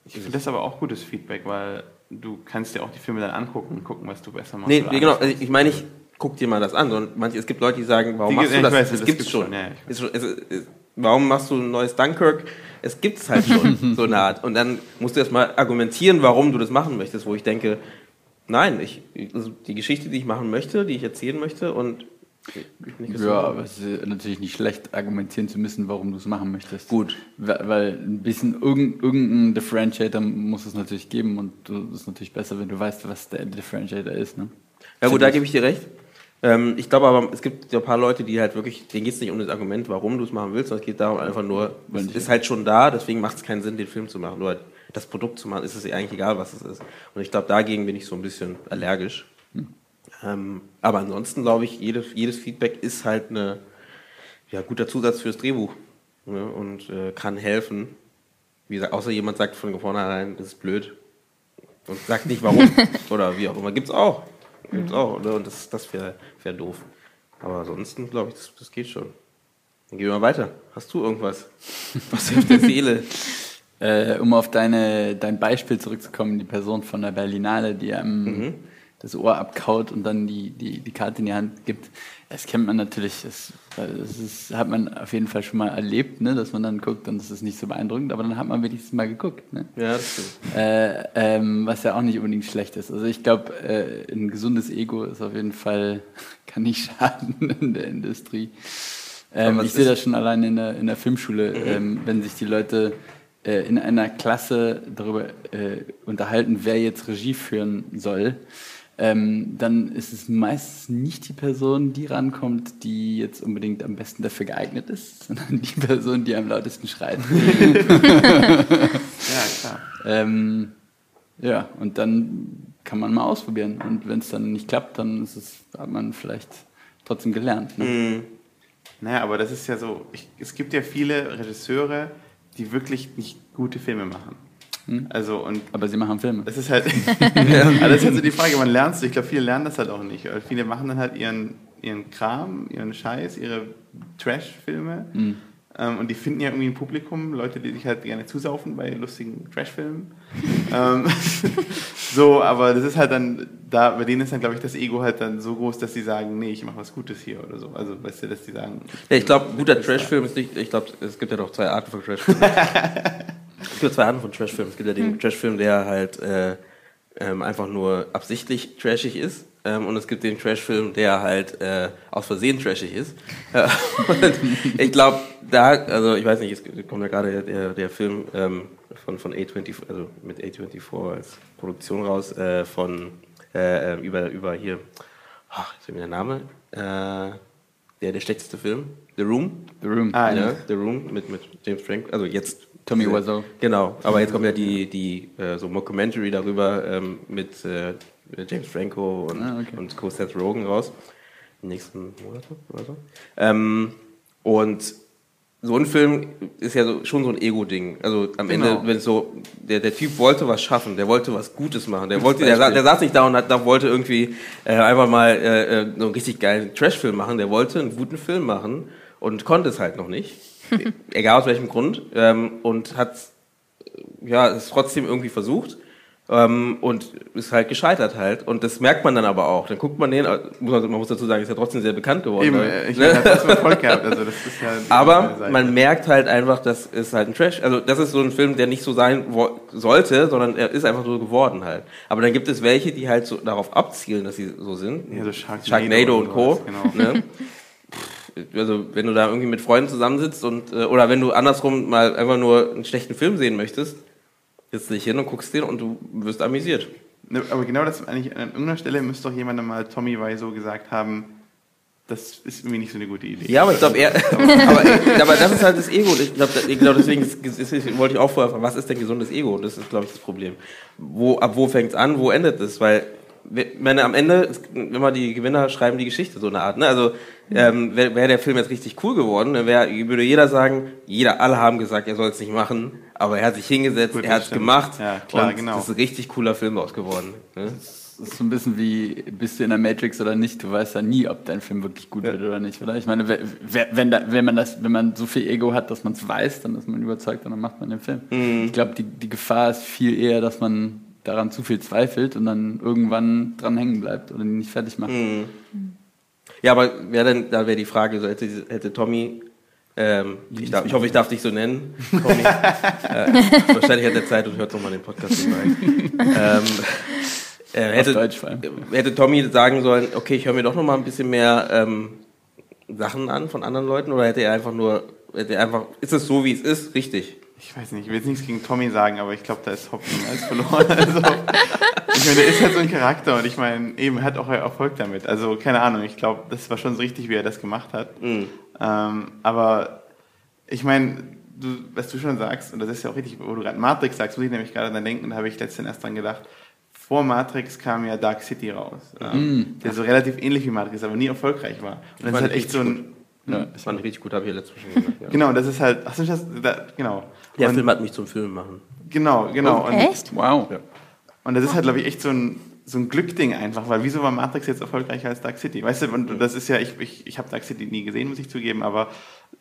Ich finde das aber auch gutes Feedback, weil du kannst dir auch die Filme dann angucken und gucken, was du besser machst. Nee, genau, also ich meine, ich guck dir mal das an. Und manche, es gibt Leute, die sagen, warum die machst du das? Weiß, das, das gibt's, schon. schon. Ja, es, es, es, warum machst du ein neues Dunkirk? Es gibt's halt schon, so eine Art. Und dann musst du erstmal argumentieren, warum du das machen möchtest, wo ich denke, Nein, ich, also die Geschichte, die ich machen möchte, die ich erzählen möchte und ja, aber es ist natürlich nicht schlecht, argumentieren zu müssen, warum du es machen möchtest. Gut. Weil ein bisschen irgendein Differentiator muss es natürlich geben und es ist natürlich besser, wenn du weißt, was der Differentiator ist. Ne? Ja gut, da gebe ich dir recht. Ähm, ich glaube aber, es gibt ja ein paar Leute, die halt wirklich, denen geht es nicht um das Argument, warum du es machen willst, sondern es geht darum einfach nur, es ist halt schon da, deswegen macht es keinen Sinn, den Film zu machen. Nur halt das Produkt zu machen, ist es eigentlich egal, was es ist. Und ich glaube, dagegen bin ich so ein bisschen allergisch. Hm. Ähm, aber ansonsten glaube ich, jedes, jedes Feedback ist halt ein ja, guter Zusatz fürs Drehbuch ne, und äh, kann helfen. Wie gesagt, außer jemand sagt von vornherein, das ist blöd und sagt nicht warum oder wie auch immer. Gibt's auch. Gibt's mhm. auch. Ne? Und das, das wäre wär doof. Aber ansonsten glaube ich, das, das geht schon. Dann gehen wir mal weiter. Hast du irgendwas? Was auf der Seele? Äh, um auf deine, dein Beispiel zurückzukommen, die Person von der Berlinale, die einem Mhm. das Ohr abkaut und dann die, die, die Karte in die Hand gibt. Das kennt man natürlich, das, das ist, hat man auf jeden Fall schon mal erlebt, ne, dass man dann guckt und das ist nicht so beeindruckend, aber dann hat man wenigstens mal geguckt. Ne? Ja, das stimmt. Äh, ähm, was ja auch nicht unbedingt schlecht ist. Also ich glaube, äh, ein gesundes Ego ist auf jeden Fall, kann nicht schaden in der Industrie. Ähm, ich sehe das schon allein in der, in der Filmschule, ähm, wenn sich die Leute äh, in einer Klasse darüber äh, unterhalten, wer jetzt Regie führen soll, ähm, dann ist es meistens nicht die Person, die rankommt, die jetzt unbedingt am besten dafür geeignet ist, sondern die Person, die am lautesten schreit. Ja, klar. Ähm, ja, und dann kann man mal ausprobieren. Und wenn es dann nicht klappt, dann ist es, hat man vielleicht trotzdem gelernt. Ne? Mhm. Naja, aber das ist ja so, ich, es gibt ja viele Regisseure, die wirklich nicht gute Filme machen. Hm? Also, und Aber sie machen Filme. das ist halt, also das ist halt so die Frage, man lernt es, ich glaube, viele lernen das halt auch nicht. Viele machen dann halt ihren, ihren Kram, ihren Scheiß, ihre Trash-Filme. Mhm. Ähm, und die finden ja irgendwie ein Publikum, Leute, die sich halt gerne zusaufen bei lustigen Trash-Filmen. ähm, so, aber das ist halt dann, da, bei denen ist dann, glaube ich, das Ego halt dann so groß, dass sie sagen, nee, ich mache was Gutes hier oder so. Also, weißt du, dass die sagen. Ja, ich glaube, guter Trashfilm ist nicht, ich glaube, es gibt ja doch zwei Arten von Trashfilmen. es gibt zwei Arten von Trashfilmen. Es gibt ja den Trashfilm, der halt äh, ähm, einfach nur absichtlich trashig ist. Ähm, und es gibt den Trashfilm, der halt äh, aus Versehen trashig ist. Und ich glaube, da, also ich weiß nicht, es kommt ja gerade der, der, Film ähm, von, von A24, also mit A24 als Produktion raus, äh, von äh, über, über hier, ach, jetzt mir der Name, äh, der, der schlechteste Film, The Room. The Room. Ah, Ja, ja. The Room mit, mit James Franco, also jetzt. Tommy Wiseau. Genau, aber jetzt kommt ja die, die äh, so Mockumentary darüber ähm, mit äh, James Franco und, Ah, okay. und Co. Seth Rogen raus. Im nächsten Monat oder so. Ähm, und so ein Film ist ja so, schon so ein Ego-Ding. Also am Genau. Ende, wenn es so, der, der Typ wollte was schaffen, der wollte was Gutes machen, der wollte, der, der saß nicht da und hat, da wollte irgendwie äh, einfach mal äh, äh, so einen richtig geilen Trash-Film machen, der wollte einen guten Film machen und konnte es halt noch nicht. Egal aus welchem Grund. Ähm, und hat ja, es trotzdem irgendwie versucht. Ähm, und ist halt gescheitert halt. Und das merkt man dann aber auch. Dann guckt man den, äh, muss man, man muss dazu sagen, ist ja trotzdem sehr bekannt geworden. Eben, weil- äh, ich ne? das Erfolg gehabt. Also, das ist ja Aber man merkt halt einfach, das ist halt ein Trash. Also das ist so ein Film, der nicht so sein sollte, sondern er ist einfach so geworden halt. Aber dann gibt es welche, die halt so darauf abzielen, dass sie so sind. Ja, so Sharknado Sharknado und und Co. genau. Ne? Also wenn du da irgendwie mit Freunden zusammensitzt und äh, oder wenn du andersrum mal einfach nur einen schlechten Film sehen möchtest, sitzt dich hin und guckst den und du wirst amüsiert. Ne, Aber genau das eigentlich an irgendeiner Stelle müsste doch jemand mal Tommy Wiseau gesagt haben, das ist irgendwie nicht so eine gute Idee. Ja, aber ich glaube, er, aber, aber das ist halt das Ego. Ich glaube, glaub, deswegen ist, ist, ist, wollte ich auch vorher fragen, was ist denn gesundes Ego? Das ist, glaube ich, das Problem. Wo, ab wo fängt es an, wo endet es? Weil, ich meine, am Ende, immer die Gewinner schreiben die Geschichte, so eine Art. Ne? Also, ähm, wäre wär der Film jetzt richtig cool geworden, dann wär, würde jeder sagen, jeder, alle haben gesagt, er soll es nicht machen, aber er hat sich hingesetzt, Gut, er hat es gemacht Ja, klar, und genau. das ist ein richtig cooler Film raus geworden. Ne? Das ist so ein bisschen wie, bist du in der Matrix oder nicht, du weißt ja nie, ob dein Film wirklich gut wird oder nicht, oder? Ich meine, wer- wer- wenn, da, wenn, man das, wenn man so viel Ego hat, dass man es weiß, dann ist man überzeugt und dann macht man den Film. Ich glaube, die, die Gefahr ist viel eher, dass man daran zu viel zweifelt und dann irgendwann dran hängen bleibt oder ihn nicht fertig macht. Ja, aber wäre denn, da wäre die Frage, so hätte, hätte Tommy, ähm, ich, darf, ich hoffe, ich darf dich so nennen, Tommy. äh, wahrscheinlich hat er Zeit und hört nochmal den Podcast ähm, äh, hätte, Deutsch vor allem. hätte Tommy sagen sollen, okay, ich höre mir doch nochmal ein bisschen mehr ähm, Sachen an von anderen Leuten oder hätte er einfach nur, hätte er einfach, ist es so, wie es ist, richtig? Ich weiß nicht, ich will jetzt nichts gegen Tommy sagen, aber ich glaube, da ist Hopfen alles verloren. Also, ich meine, der ist halt so ein Charakter und ich meine, eben, hat auch Erfolg damit. Also, keine Ahnung, ich glaube, das war schon so richtig, wie er das gemacht hat. Mhm. Ähm, aber ich meine, du, was du schon sagst, und das ist ja auch richtig, wo du gerade Matrix sagst, muss ich nämlich gerade dran denken, da habe ich letztens erst dran gedacht. Vor Matrix kam ja Dark City raus, ähm, der so relativ ähnlich wie Matrix, aber nie erfolgreich war. Und das ist halt echt so ein. Ja, das fand ich richtig gut, habe ich ja letztes Mal schon gesagt. Ja. Genau, das ist halt. Ach, das, da, genau. Der Und- Film hat mich zum Film machen. Genau, genau. Und, Echt? Wow. Ja. und das ist halt, glaube ich, echt so ein, so ein Glückding einfach, weil wieso war Matrix jetzt erfolgreicher als Dark City? Weißt du, und das ist ja, ich, ich, ich habe Dark City nie gesehen, muss ich zugeben, aber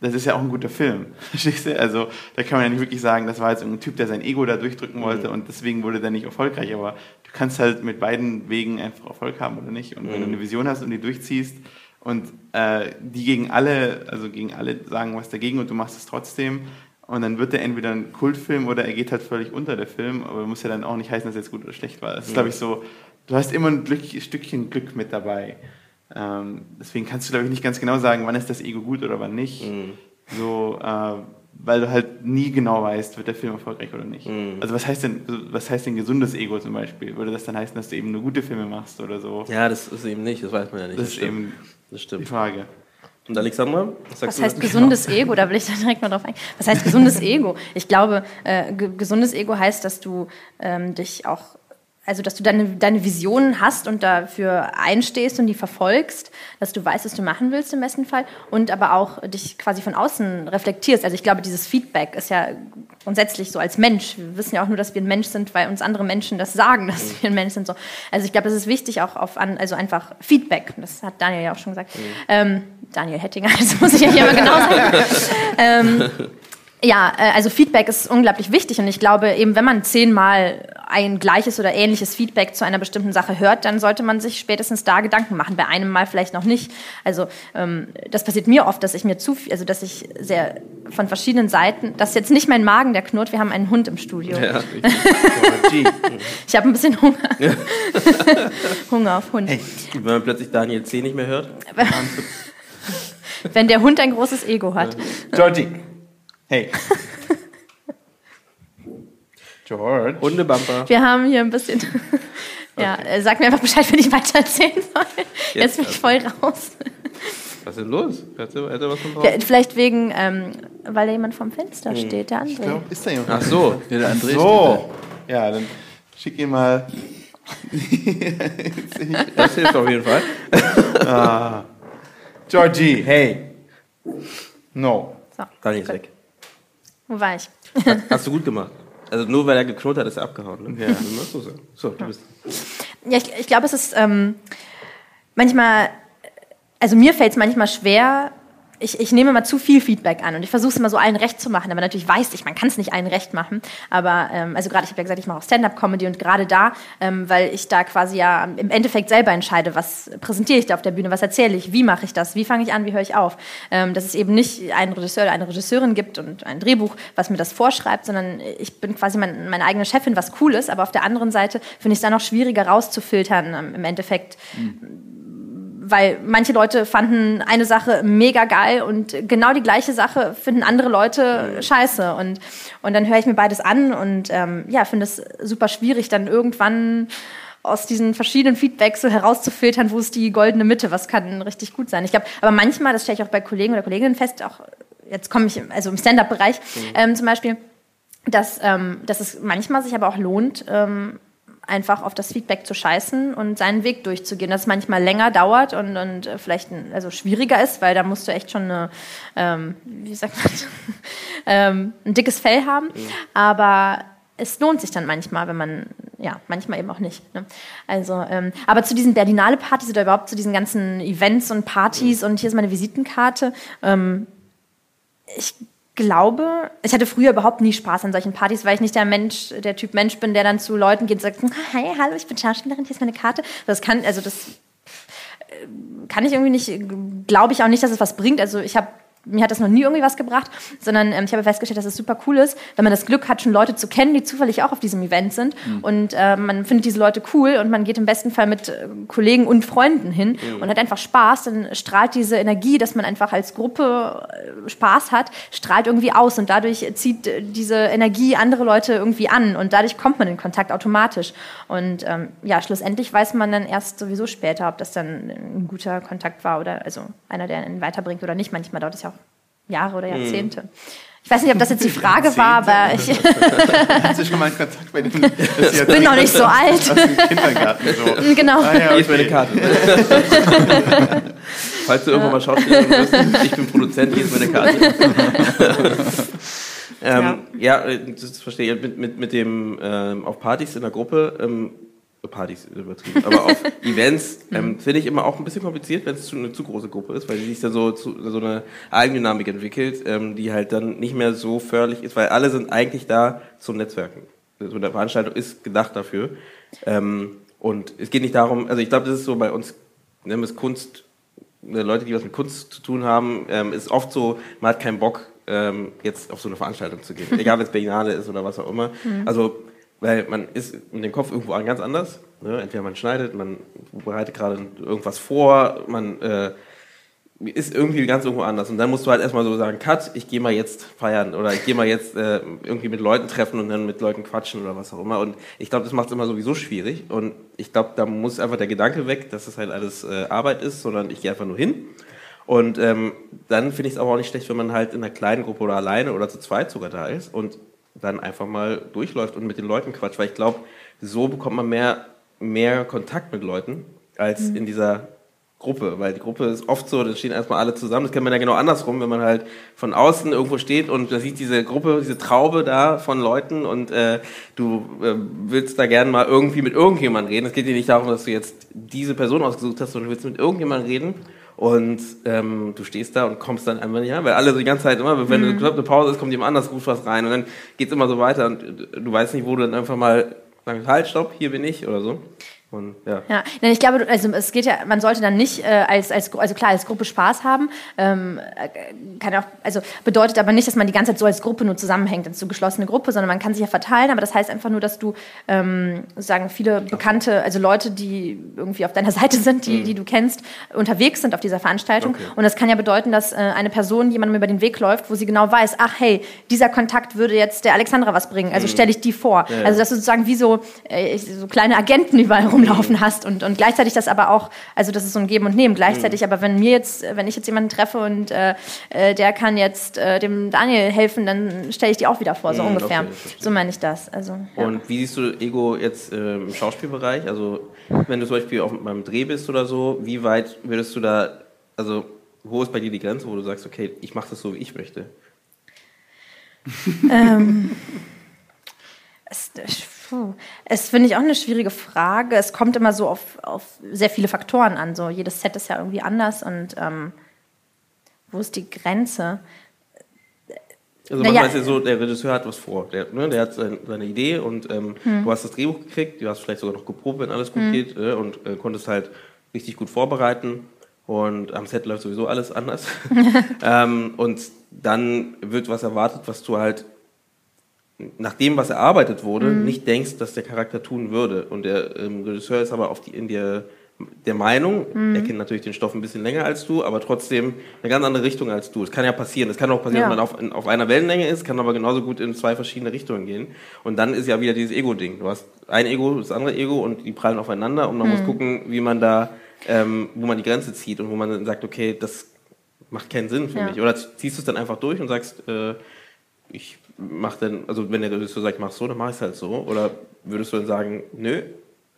das ist ja auch ein guter Film. Verstehst du? Also da kann man ja nicht wirklich sagen, das war jetzt ein Typ, der sein Ego da durchdrücken wollte und deswegen wurde der nicht erfolgreich, aber kannst halt mit beiden Wegen einfach Erfolg haben oder nicht. Und wenn du eine Vision hast und die durchziehst und äh, die gegen alle, also gegen alle sagen was dagegen und du machst es trotzdem, und dann wird er entweder ein Kultfilm oder er geht halt völlig unter der Film, aber muss ja dann auch nicht heißen, dass er jetzt gut oder schlecht war. Das ist, glaube ich, so, du hast immer ein Glück, Stückchen Glück mit dabei. Ähm, deswegen kannst du, glaube ich, nicht ganz genau sagen, wann ist das Ego gut oder wann nicht. Mhm. So, äh, weil du halt nie genau weißt, wird der Film erfolgreich oder nicht. Mhm. Also was heißt denn, was heißt denn gesundes Ego zum Beispiel? Würde das dann heißen, dass du eben nur gute Filme machst oder so? Ja, das ist eben nicht, das weiß man ja nicht. Das, das ist eben das stimmt. die Frage. Und Alexandra, was, was heißt gesundes genau. Ego? Da will ich dann direkt mal drauf eingehen. Was heißt gesundes Ego? Ich glaube, äh, gesundes Ego heißt, dass du ähm, dich auch also dass du deine, deine Visionen hast und dafür einstehst und die verfolgst, dass du weißt, was du machen willst im besten Fall und aber auch dich quasi von außen reflektierst. Also ich glaube, dieses Feedback ist ja grundsätzlich so als Mensch. Wir wissen ja auch nur, dass wir ein Mensch sind, weil uns andere Menschen das sagen, dass wir ein Mensch sind. So. Also ich glaube, es ist wichtig auch auf an, also einfach Feedback. Das hat Daniel ja auch schon gesagt. Mhm. Ähm, Daniel Hettinger, das muss ich ja hier mal genau sagen. ähm, ja, äh, also Feedback ist unglaublich wichtig und ich glaube eben, wenn man zehnmal ein gleiches oder ähnliches Feedback zu einer bestimmten Sache hört, dann sollte man sich spätestens da Gedanken machen. Bei einem Mal vielleicht noch nicht. Also ähm, das passiert mir oft, dass ich mir zu viel, also dass ich sehr von verschiedenen Seiten, das ist jetzt nicht mein Magen, der knurrt, wir haben einen Hund im Studio. Ja, ich habe ein bisschen Hunger. Hunger auf Hund. Hey, wenn man plötzlich Daniel C. nicht mehr hört. wenn der Hund ein großes Ego hat. Georgie. Hey. George. Hundebumper. Wir haben hier ein bisschen. ja, okay. sag mir einfach Bescheid, wenn ich weiter erzählen soll. Jetzt, Jetzt bin ich voll raus. Was ist denn los? Hat er, was von ja, vielleicht wegen, ähm, weil da jemand vom Fenster hm. steht, der André. Ich glaub, ist da jemand? Ach so, ja, der André so. Ja, dann schick ihn mal. das hilft auf jeden Fall. ah. Georgie, hey. No. So, Daniel ist weg. Wo war ich? Hast, hast, du gut gemacht. Also nur weil er geknurrt hat, ist er abgehauen. Ne? Ja. So, so, du bist. Ja, ich, ich glaube, es ist ähm, manchmal, also mir fällt es manchmal schwer, ich, ich nehme mal zu viel Feedback an und ich versuche es immer so allen recht zu machen, aber natürlich weiß ich, man kann es nicht allen recht machen. Aber ähm, also gerade, ich habe ja gesagt, ich mache auch Stand-up-Comedy und gerade da, ähm, weil ich da quasi ja im Endeffekt selber entscheide, was präsentiere ich da auf der Bühne, was erzähle ich, wie mache ich das, wie fange ich an, wie höre ich auf. Ähm, dass es eben nicht einen Regisseur oder eine Regisseurin gibt und ein Drehbuch, was mir das vorschreibt, sondern ich bin quasi mein, meine eigene Chefin, was cool ist, aber auf der anderen Seite finde ich es dann noch schwieriger rauszufiltern ähm, im Endeffekt. Mhm weil manche Leute fanden eine Sache mega geil und genau die gleiche Sache finden andere Leute scheiße. Und, und dann höre ich mir beides an und ähm, ja, finde es super schwierig, dann irgendwann aus diesen verschiedenen Feedbacks so herauszufiltern, wo ist die goldene Mitte, was kann richtig gut sein. Ich glaube, aber manchmal, das stelle ich auch bei Kollegen oder Kolleginnen fest, auch jetzt komme ich, also im Stand-up-Bereich mhm. ähm, zum Beispiel, dass, ähm, dass es manchmal sich aber auch lohnt, ähm, einfach auf das Feedback zu scheißen und seinen Weg durchzugehen. Das manchmal länger dauert und, und vielleicht ein, also schwieriger ist, weil da musst du echt schon eine, ähm, wie sagt man, ähm, ein dickes Fell haben. Mhm. Aber es lohnt sich dann manchmal, wenn man, ja, manchmal eben auch nicht. Ne? Also, ähm, aber zu diesen Berlinale Partys oder überhaupt zu diesen ganzen Events und Partys und hier ist meine Visitenkarte. Ähm, ich glaube, ich hatte früher überhaupt nie Spaß an solchen Partys, weil ich nicht der Mensch, der Typ Mensch bin, der dann zu Leuten geht und sagt, hi, hallo, ich bin Schauspielerin, hier ist meine Karte. Das kann, also das äh, kann ich irgendwie nicht, glaube ich auch nicht, dass es was bringt. Also ich habe mir hat das noch nie irgendwie was gebracht, sondern ähm, ich habe festgestellt, dass es super cool ist, wenn man das Glück hat, schon Leute zu kennen, die zufällig auch auf diesem Event sind. Mhm. Und äh, man findet diese Leute cool und man geht im besten Fall mit äh, Kollegen und Freunden hin mhm. und hat einfach Spaß. Dann strahlt diese Energie, dass man einfach als Gruppe äh, Spaß hat, strahlt irgendwie aus und dadurch zieht äh, diese Energie andere Leute irgendwie an und dadurch kommt man in Kontakt automatisch. Und ähm, ja, schlussendlich weiß man dann erst sowieso später, ob das dann ein guter Kontakt war oder also einer, der einen weiterbringt oder nicht. Manchmal dauert es ja auch Jahre oder Jahrzehnte. Hm. Ich weiß nicht, ob das jetzt die Frage war, aber ich. Hast du schon mal Kontakt bei dem? Ich bin noch nicht so alt. Aus dem Kindergarten so. Genau. Ah, ja, okay. Hier ist meine Karte. Falls du irgendwann mal Schauspielerin wirst, ich bin Produzent, hier ist meine Karte. ähm, ja. ja. das verstehe ich. Mit, mit, mit dem ähm, auf Partys in der Gruppe ähm, Partys übertrieben, aber auf Events ähm, finde ich immer auch ein bisschen kompliziert, wenn es zu, eine zu große Gruppe ist, weil die sich dann so, zu, so eine Eigendynamik entwickelt, ähm, die halt dann nicht mehr so förderlich ist, weil alle sind eigentlich da zum Netzwerken. So eine Veranstaltung ist gedacht dafür. Ähm, und es geht nicht darum, also ich glaube, das ist so bei uns, nennen wir es Kunst, äh, Leute, die was mit Kunst zu tun haben, ähm, ist oft so, man hat keinen Bock, ähm, jetzt auf so eine Veranstaltung zu gehen. Egal, wenn es Berlinale ist oder was auch immer. Also weil man ist mit dem Kopf irgendwo ganz anders. Ne? Entweder man schneidet, man bereitet gerade irgendwas vor, man äh, ist irgendwie ganz irgendwo anders. Und dann musst du halt erstmal so sagen, Cut, ich gehe mal jetzt feiern oder ich gehe mal jetzt äh, irgendwie mit Leuten treffen und dann mit Leuten quatschen oder was auch immer. Und ich glaube, das macht es immer sowieso schwierig. Und ich glaube, da muss einfach der Gedanke weg, dass es halt alles äh, Arbeit ist, sondern ich gehe einfach nur hin. Und ähm, dann finde ich es aber auch nicht schlecht, wenn man halt in einer kleinen Gruppe oder alleine oder zu zweit sogar da ist und dann einfach mal durchläuft und mit den Leuten quatscht. Weil ich glaube, so bekommt man mehr, mehr Kontakt mit Leuten als in dieser Gruppe. Weil die Gruppe ist oft so, da stehen erstmal alle zusammen. Das kennt man ja genau andersrum, wenn man halt von außen irgendwo steht und da sieht diese Gruppe, diese Traube da von Leuten und äh, du äh, willst da gerne mal irgendwie mit irgendjemandem reden. Es geht dir nicht darum, dass du jetzt diese Person ausgesucht hast, sondern du willst mit irgendjemandem reden. Und ähm, du stehst da und kommst dann einfach nicht an, weil alle so die ganze Zeit immer, wenn mhm. eine Pause ist, kommt jemand anders, ruft was rein und dann geht's immer so weiter und du weißt nicht, wo du dann einfach mal sagst, halt, stopp, hier bin ich oder so. Und, ja. Ja, ich glaube, also es geht ja, man sollte dann nicht äh, als, als, also klar, als Gruppe Spaß haben, ähm, äh, kann auch, also bedeutet aber nicht, dass man die ganze Zeit so als Gruppe nur zusammenhängt, als so geschlossene Gruppe, sondern man kann sich ja verteilen, aber das heißt einfach nur, dass du, ähm, sagen viele bekannte, also Leute, die irgendwie auf deiner Seite sind, die, die du kennst, unterwegs sind auf dieser Veranstaltung. Okay. Und das kann ja bedeuten, dass äh, eine Person jemandem über den Weg läuft, wo sie genau weiß, ach hey, dieser Kontakt würde jetzt der Alexandra was bringen, also stelle ich die vor. Ja, ja. Also dass du sozusagen wie so, äh, so kleine Agenten überall rumlaufen hast und, und gleichzeitig das aber auch, also das ist so ein Geben und Nehmen. Gleichzeitig aber, wenn mir jetzt, wenn ich jetzt jemanden treffe und äh, äh, der kann jetzt äh, dem Daniel helfen, dann stelle ich die auch wieder vor, so Mhm, ungefähr. okay, so meine ich das. Also, ja. Und wie siehst du Ego jetzt äh, im Schauspielbereich? Also wenn du zum Beispiel auf beim Dreh bist oder so, wie weit würdest du da, also wo ist bei dir die Grenze, wo du sagst, okay, ich mache das so, wie ich möchte? Es, puh, es finde ich auch eine schwierige Frage. Es kommt immer so auf, auf sehr viele Faktoren an. So jedes Set ist ja irgendwie anders und ähm, wo ist die Grenze? Also Naja. manchmal ist ja so, der Regisseur hat was vor, der, ne, der hat sein, seine Idee und ähm, Hm. du hast das Drehbuch gekriegt, du hast vielleicht sogar noch geprobt, wenn alles gut geht äh, und äh, konntest halt richtig gut vorbereiten und am Set läuft sowieso alles anders. ähm, und dann wird was erwartet, was du halt nach dem, was erarbeitet wurde, Hm. nicht denkst, dass der Charakter tun würde. Und der ähm, Regisseur ist aber auf die, in der, der Meinung, Hm. er kennt natürlich den Stoff ein bisschen länger als du, aber trotzdem eine ganz andere Richtung als du. Es kann ja passieren. Es kann auch passieren, Ja. wenn man auf, in, auf einer Wellenlänge ist, kann aber genauso gut in zwei verschiedene Richtungen gehen. Und dann ist ja wieder dieses Ego-Ding. Du hast ein Ego, das andere Ego und die prallen aufeinander und man Hm. muss gucken, wie man da, ähm, wo man die Grenze zieht und wo man dann sagt, okay, das macht keinen Sinn für Ja. mich. Oder ziehst du es dann einfach durch und sagst, äh, ich mach dann, also wenn der Regisseur sagt, mach so, dann mach ich es halt so. Oder würdest du dann sagen, nö,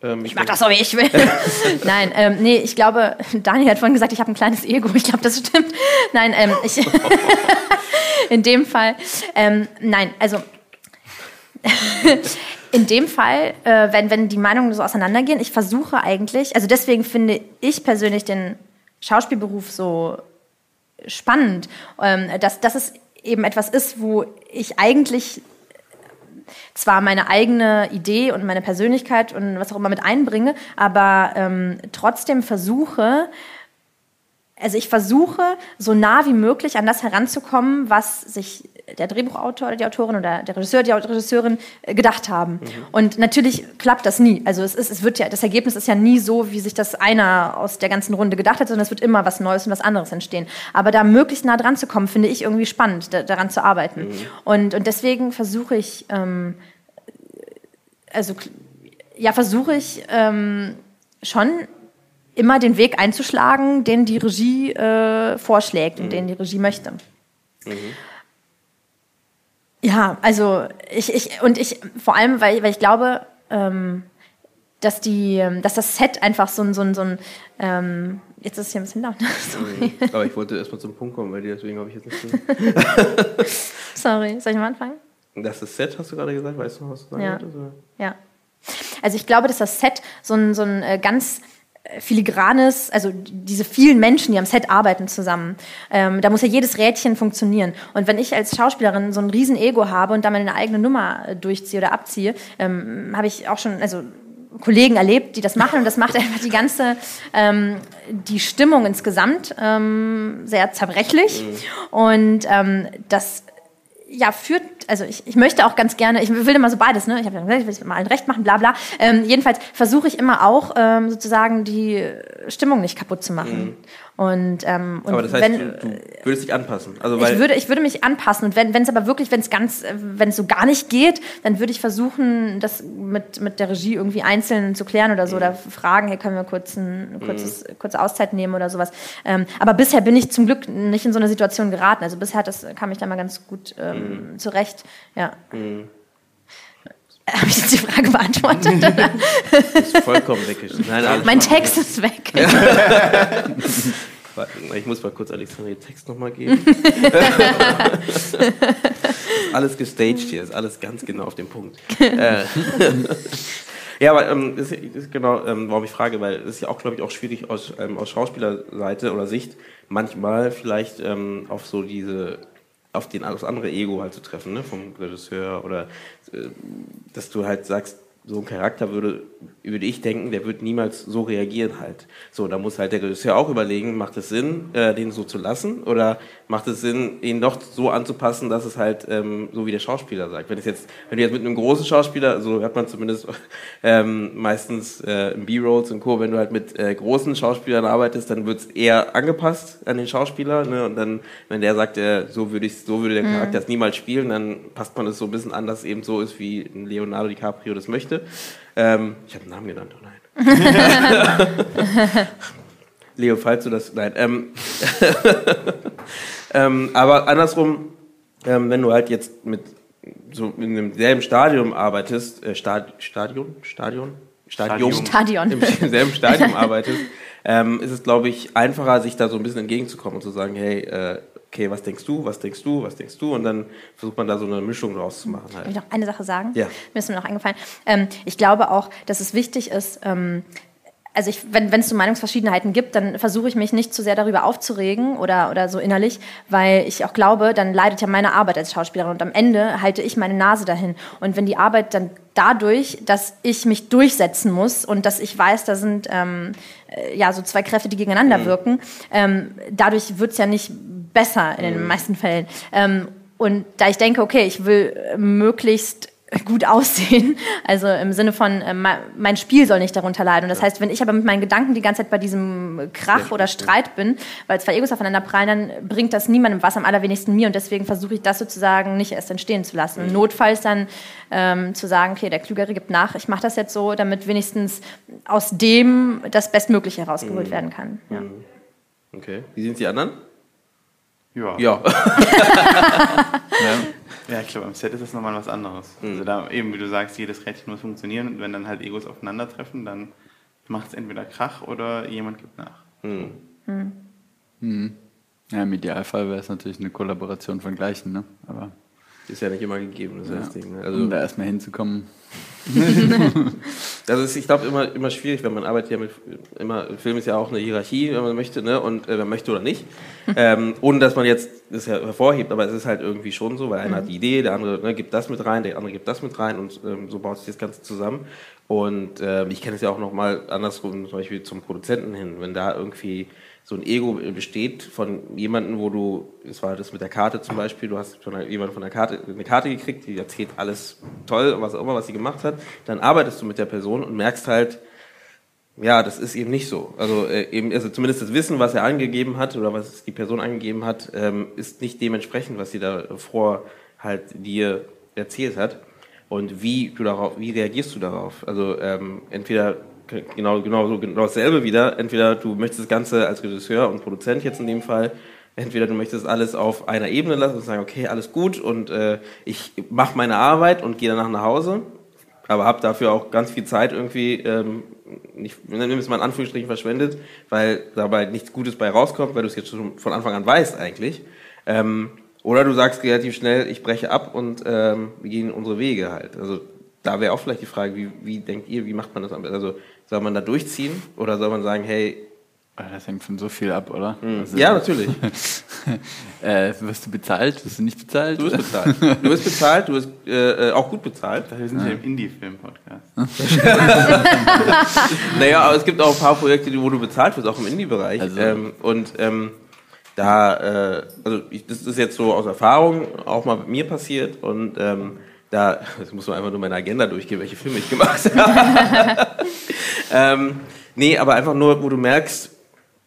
ähm, Ich mach das so, wie ich will. Nein, ähm, nee, ich glaube, Daniel hat vorhin gesagt, ich habe ein kleines Ego. Ich glaube, das stimmt. Nein, ähm, ich, in dem Fall, ähm, nein, also in dem Fall, äh, wenn, wenn die Meinungen so auseinandergehen, ich versuche eigentlich, also deswegen finde ich persönlich den Schauspielberuf so spannend, ähm, dass, dass es eben etwas ist, wo ich eigentlich zwar meine eigene Idee und meine Persönlichkeit und was auch immer mit einbringe, aber ähm, trotzdem versuche, also ich versuche, so nah wie möglich an das heranzukommen, was sich der Drehbuchautor oder die Autorin oder der Regisseur, die Regisseurin äh, gedacht haben. Und natürlich klappt das nie. Also es ist, es wird ja, das Ergebnis ist ja nie so, wie sich das einer aus der ganzen Runde gedacht hat, sondern es wird immer was Neues und was anderes entstehen. Aber da möglichst nah dran zu kommen, finde ich irgendwie spannend, da, daran zu arbeiten. Und, und deswegen versuche ich, ähm, also ja, versuche ich ähm, schon immer den Weg einzuschlagen, den die Regie äh, vorschlägt und den die Regie möchte. Ja, also ich, ich und ich vor allem, weil, weil ich glaube, ähm, dass die, ähm, dass das Set einfach so ein, so ein, so ein ähm, jetzt ist es hier ein bisschen laut, sorry. aber ich wollte erstmal zum Punkt kommen, weil dir deswegen habe ich jetzt nicht sorry. Soll ich mal anfangen? Das ist Set, hast du gerade gesagt, weißt du, was du sagen Ja. wolltest? Ja. Also ich glaube, dass das Set so ein, so ein äh, ganz filigranes, also diese vielen Menschen, die am Set arbeiten zusammen, ähm, da muss ja jedes Rädchen funktionieren. Und wenn ich als Schauspielerin so ein riesen Ego habe und da meine eigene Nummer äh, durchziehe oder abziehe, ähm, habe ich auch schon, also Kollegen erlebt, die das machen und das macht einfach die ganze ähm, die Stimmung insgesamt ähm, sehr zerbrechlich mhm. und ähm, das ja, führt, also ich, ich möchte auch ganz gerne, ich will immer so beides, ne? Ich habe ja gesagt, ich will mal allen recht machen, bla bla. Ähm, jedenfalls versuche ich immer auch ähm, sozusagen die Stimmung nicht kaputt zu machen. Mhm. Und, ähm, und aber das heißt, wenn, du, du, würdest dich anpassen. Also weil ich würde, ich würde mich anpassen. Und wenn es aber wirklich, wenn es ganz, wenn es so gar nicht geht, dann würde ich versuchen, das mit, mit der Regie irgendwie einzeln zu klären oder so. Mhm. Oder fragen, hey, können wir kurz ein, kurzes, mhm. kurze Auszeit nehmen oder sowas. Ähm, aber bisher bin ich zum Glück nicht in so eine Situation geraten. Also bisher das, kam ich da mal ganz gut ähm, mhm. zurecht. Ja. Mhm. Habe ich jetzt die Frage beantwortet? ist vollkommen weg. Nein, mein Text ist weg. ich muss mal kurz Alexander den Text nochmal geben. alles gestaged hier, ist alles ganz genau auf dem Punkt. Äh, ja, aber ähm, das ist genau, ähm, warum ich frage, weil es ist ja auch, glaube ich, auch schwierig aus, ähm, aus Schauspielerseite oder Sicht manchmal vielleicht ähm, auf so diese auf den aufs andere Ego halt zu treffen, ne, vom Regisseur oder äh, dass du halt sagst, so ein Charakter würde, würde ich denken, der wird niemals so reagieren halt. So, da muss halt der Regisseur auch überlegen, macht es Sinn, äh, den so zu lassen oder macht es Sinn, ihn doch so anzupassen, dass es halt ähm, so wie der Schauspieler sagt. Wenn es jetzt, wenn du jetzt mit einem großen Schauspieler, so hört man zumindest ähm, meistens äh, im B-Rolls und Co., wenn du halt mit äh, großen Schauspielern arbeitest, dann wird es eher angepasst an den Schauspieler. Ne? Und dann, wenn der sagt, äh, so würde ich, so würde der mhm. Charakter es niemals spielen, dann passt man es so ein bisschen an, dass es eben so ist, wie Leonardo DiCaprio das möchte. Ähm, ich habe einen Namen genannt, oh nein. Leo, falls du das. Nein. Ähm, ähm, aber andersrum, ähm, wenn du halt jetzt mit so in demselben Stadium arbeitest, äh, Stad, Stadion, Stadion, Stadion, Stadion. im, im selben Stadium arbeitest, ähm, ist es, glaube ich, einfacher, sich da so ein bisschen entgegenzukommen und zu sagen, hey, äh, okay, was denkst du, was denkst du, was denkst du? Und dann versucht man da so eine Mischung draus zu machen. Halt. Darf ich noch eine Sache sagen? Ja. Mir ist mir noch eingefallen. Ähm, ich glaube auch, dass es wichtig ist, ähm, also ich, wenn es so Meinungsverschiedenheiten gibt, dann versuche ich mich nicht zu sehr darüber aufzuregen oder, oder so innerlich, weil ich auch glaube, dann leidet ja meine Arbeit als Schauspielerin und am Ende halte ich meine Nase dahin. Und wenn die Arbeit dann dadurch, dass ich mich durchsetzen muss und dass ich weiß, da sind ähm, äh, ja so zwei Kräfte, die gegeneinander mhm. wirken, ähm, dadurch wird es ja nicht besser in den mhm. meisten Fällen. Ähm, und da ich denke, okay, ich will möglichst gut aussehen. Also im Sinne von, äh, mein Spiel soll nicht darunter leiden. Und das heißt, wenn ich aber mit meinen Gedanken die ganze Zeit bei diesem Krach oder Streit bin, weil zwei Egos aufeinander prallen, dann bringt das niemandem was, am allerwenigsten mir. Und deswegen versuche ich das sozusagen nicht erst entstehen zu lassen. Und notfalls dann ähm, zu sagen, okay, der Klügere gibt nach, ich mache das jetzt so, damit wenigstens aus dem das Bestmögliche herausgeholt mhm. werden kann. Ja. Mhm. Okay. Wie sind die anderen? Ja. Ja. ja. Ja, ich glaube, am Set ist das nochmal was anderes. Mhm. Also da eben, wie du sagst, jedes Rädchen muss funktionieren und wenn dann halt Egos aufeinandertreffen, dann macht es entweder Krach oder jemand gibt nach. Mhm. Mhm. Ja, im Idealfall wäre es natürlich eine Kollaboration von Gleichen, ne? Aber ist ja nicht immer gegeben, das, ja. das Ding. Ne? Also, um da erstmal hinzukommen. das ist, ich glaube, immer, immer schwierig, wenn man arbeitet ja mit, immer, Film ist ja auch eine Hierarchie, wenn man möchte, ne, und äh, man möchte oder nicht. ähm, ohne dass man jetzt das ja hervorhebt, aber es ist halt irgendwie schon so, weil einer mhm. hat die Idee, der andere ne, gibt das mit rein, der andere gibt das mit rein und ähm, so baut sich das Ganze zusammen. Und äh, ich kenne es ja auch nochmal andersrum, zum Beispiel zum Produzenten hin, wenn da irgendwie so ein Ego besteht von jemandem, wo du, das war das mit der Karte zum Beispiel, du hast von jemandem von der Karte eine Karte gekriegt, die erzählt alles toll, was auch immer, was sie gemacht hat, dann arbeitest du mit der Person und merkst halt, ja, das ist eben nicht so. Also äh, eben, also zumindest das Wissen, was er angegeben hat oder was die Person angegeben hat, ähm, ist nicht dementsprechend, was sie davor halt dir erzählt hat. Und wie du darauf, wie reagierst du darauf? Also ähm, entweder genau, genau, genau dasselbe wieder. Entweder du möchtest das Ganze als Regisseur und Produzent jetzt in dem Fall, entweder du möchtest alles auf einer Ebene lassen und sagen, okay, alles gut und äh, ich mache meine Arbeit und gehe danach nach Hause, aber habe dafür auch ganz viel Zeit irgendwie, ähm, nicht, nimm es mal in Anführungsstrichen verschwendet, weil dabei nichts Gutes bei rauskommt, weil du es jetzt schon von Anfang an weißt eigentlich. Ähm, oder du sagst relativ schnell, ich breche ab und ähm, wir gehen unsere Wege halt. Also da wäre auch vielleicht die Frage, wie, wie denkt ihr, wie macht man das am besten? Also soll man da durchziehen oder soll man sagen, hey, Ah, Das hängt von so viel ab, oder? Also, ja, natürlich. äh, wirst du bezahlt? Wirst du nicht bezahlt? Du wirst bezahlt. Du wirst bezahlt, du wirst äh, äh, auch gut bezahlt. Wir sind ja im Indie-Film-Podcast. Naja, aber es gibt auch ein paar Projekte, wo du bezahlt wirst, auch im Indie-Bereich. Also- Ähm, und ähm, da, äh, also ich, das ist jetzt so aus Erfahrung auch mal mit mir passiert und ähm, da, jetzt muss man einfach nur meine Agenda durchgehen, welche Filme ich gemacht habe. ähm, nee, aber einfach nur, wo du merkst,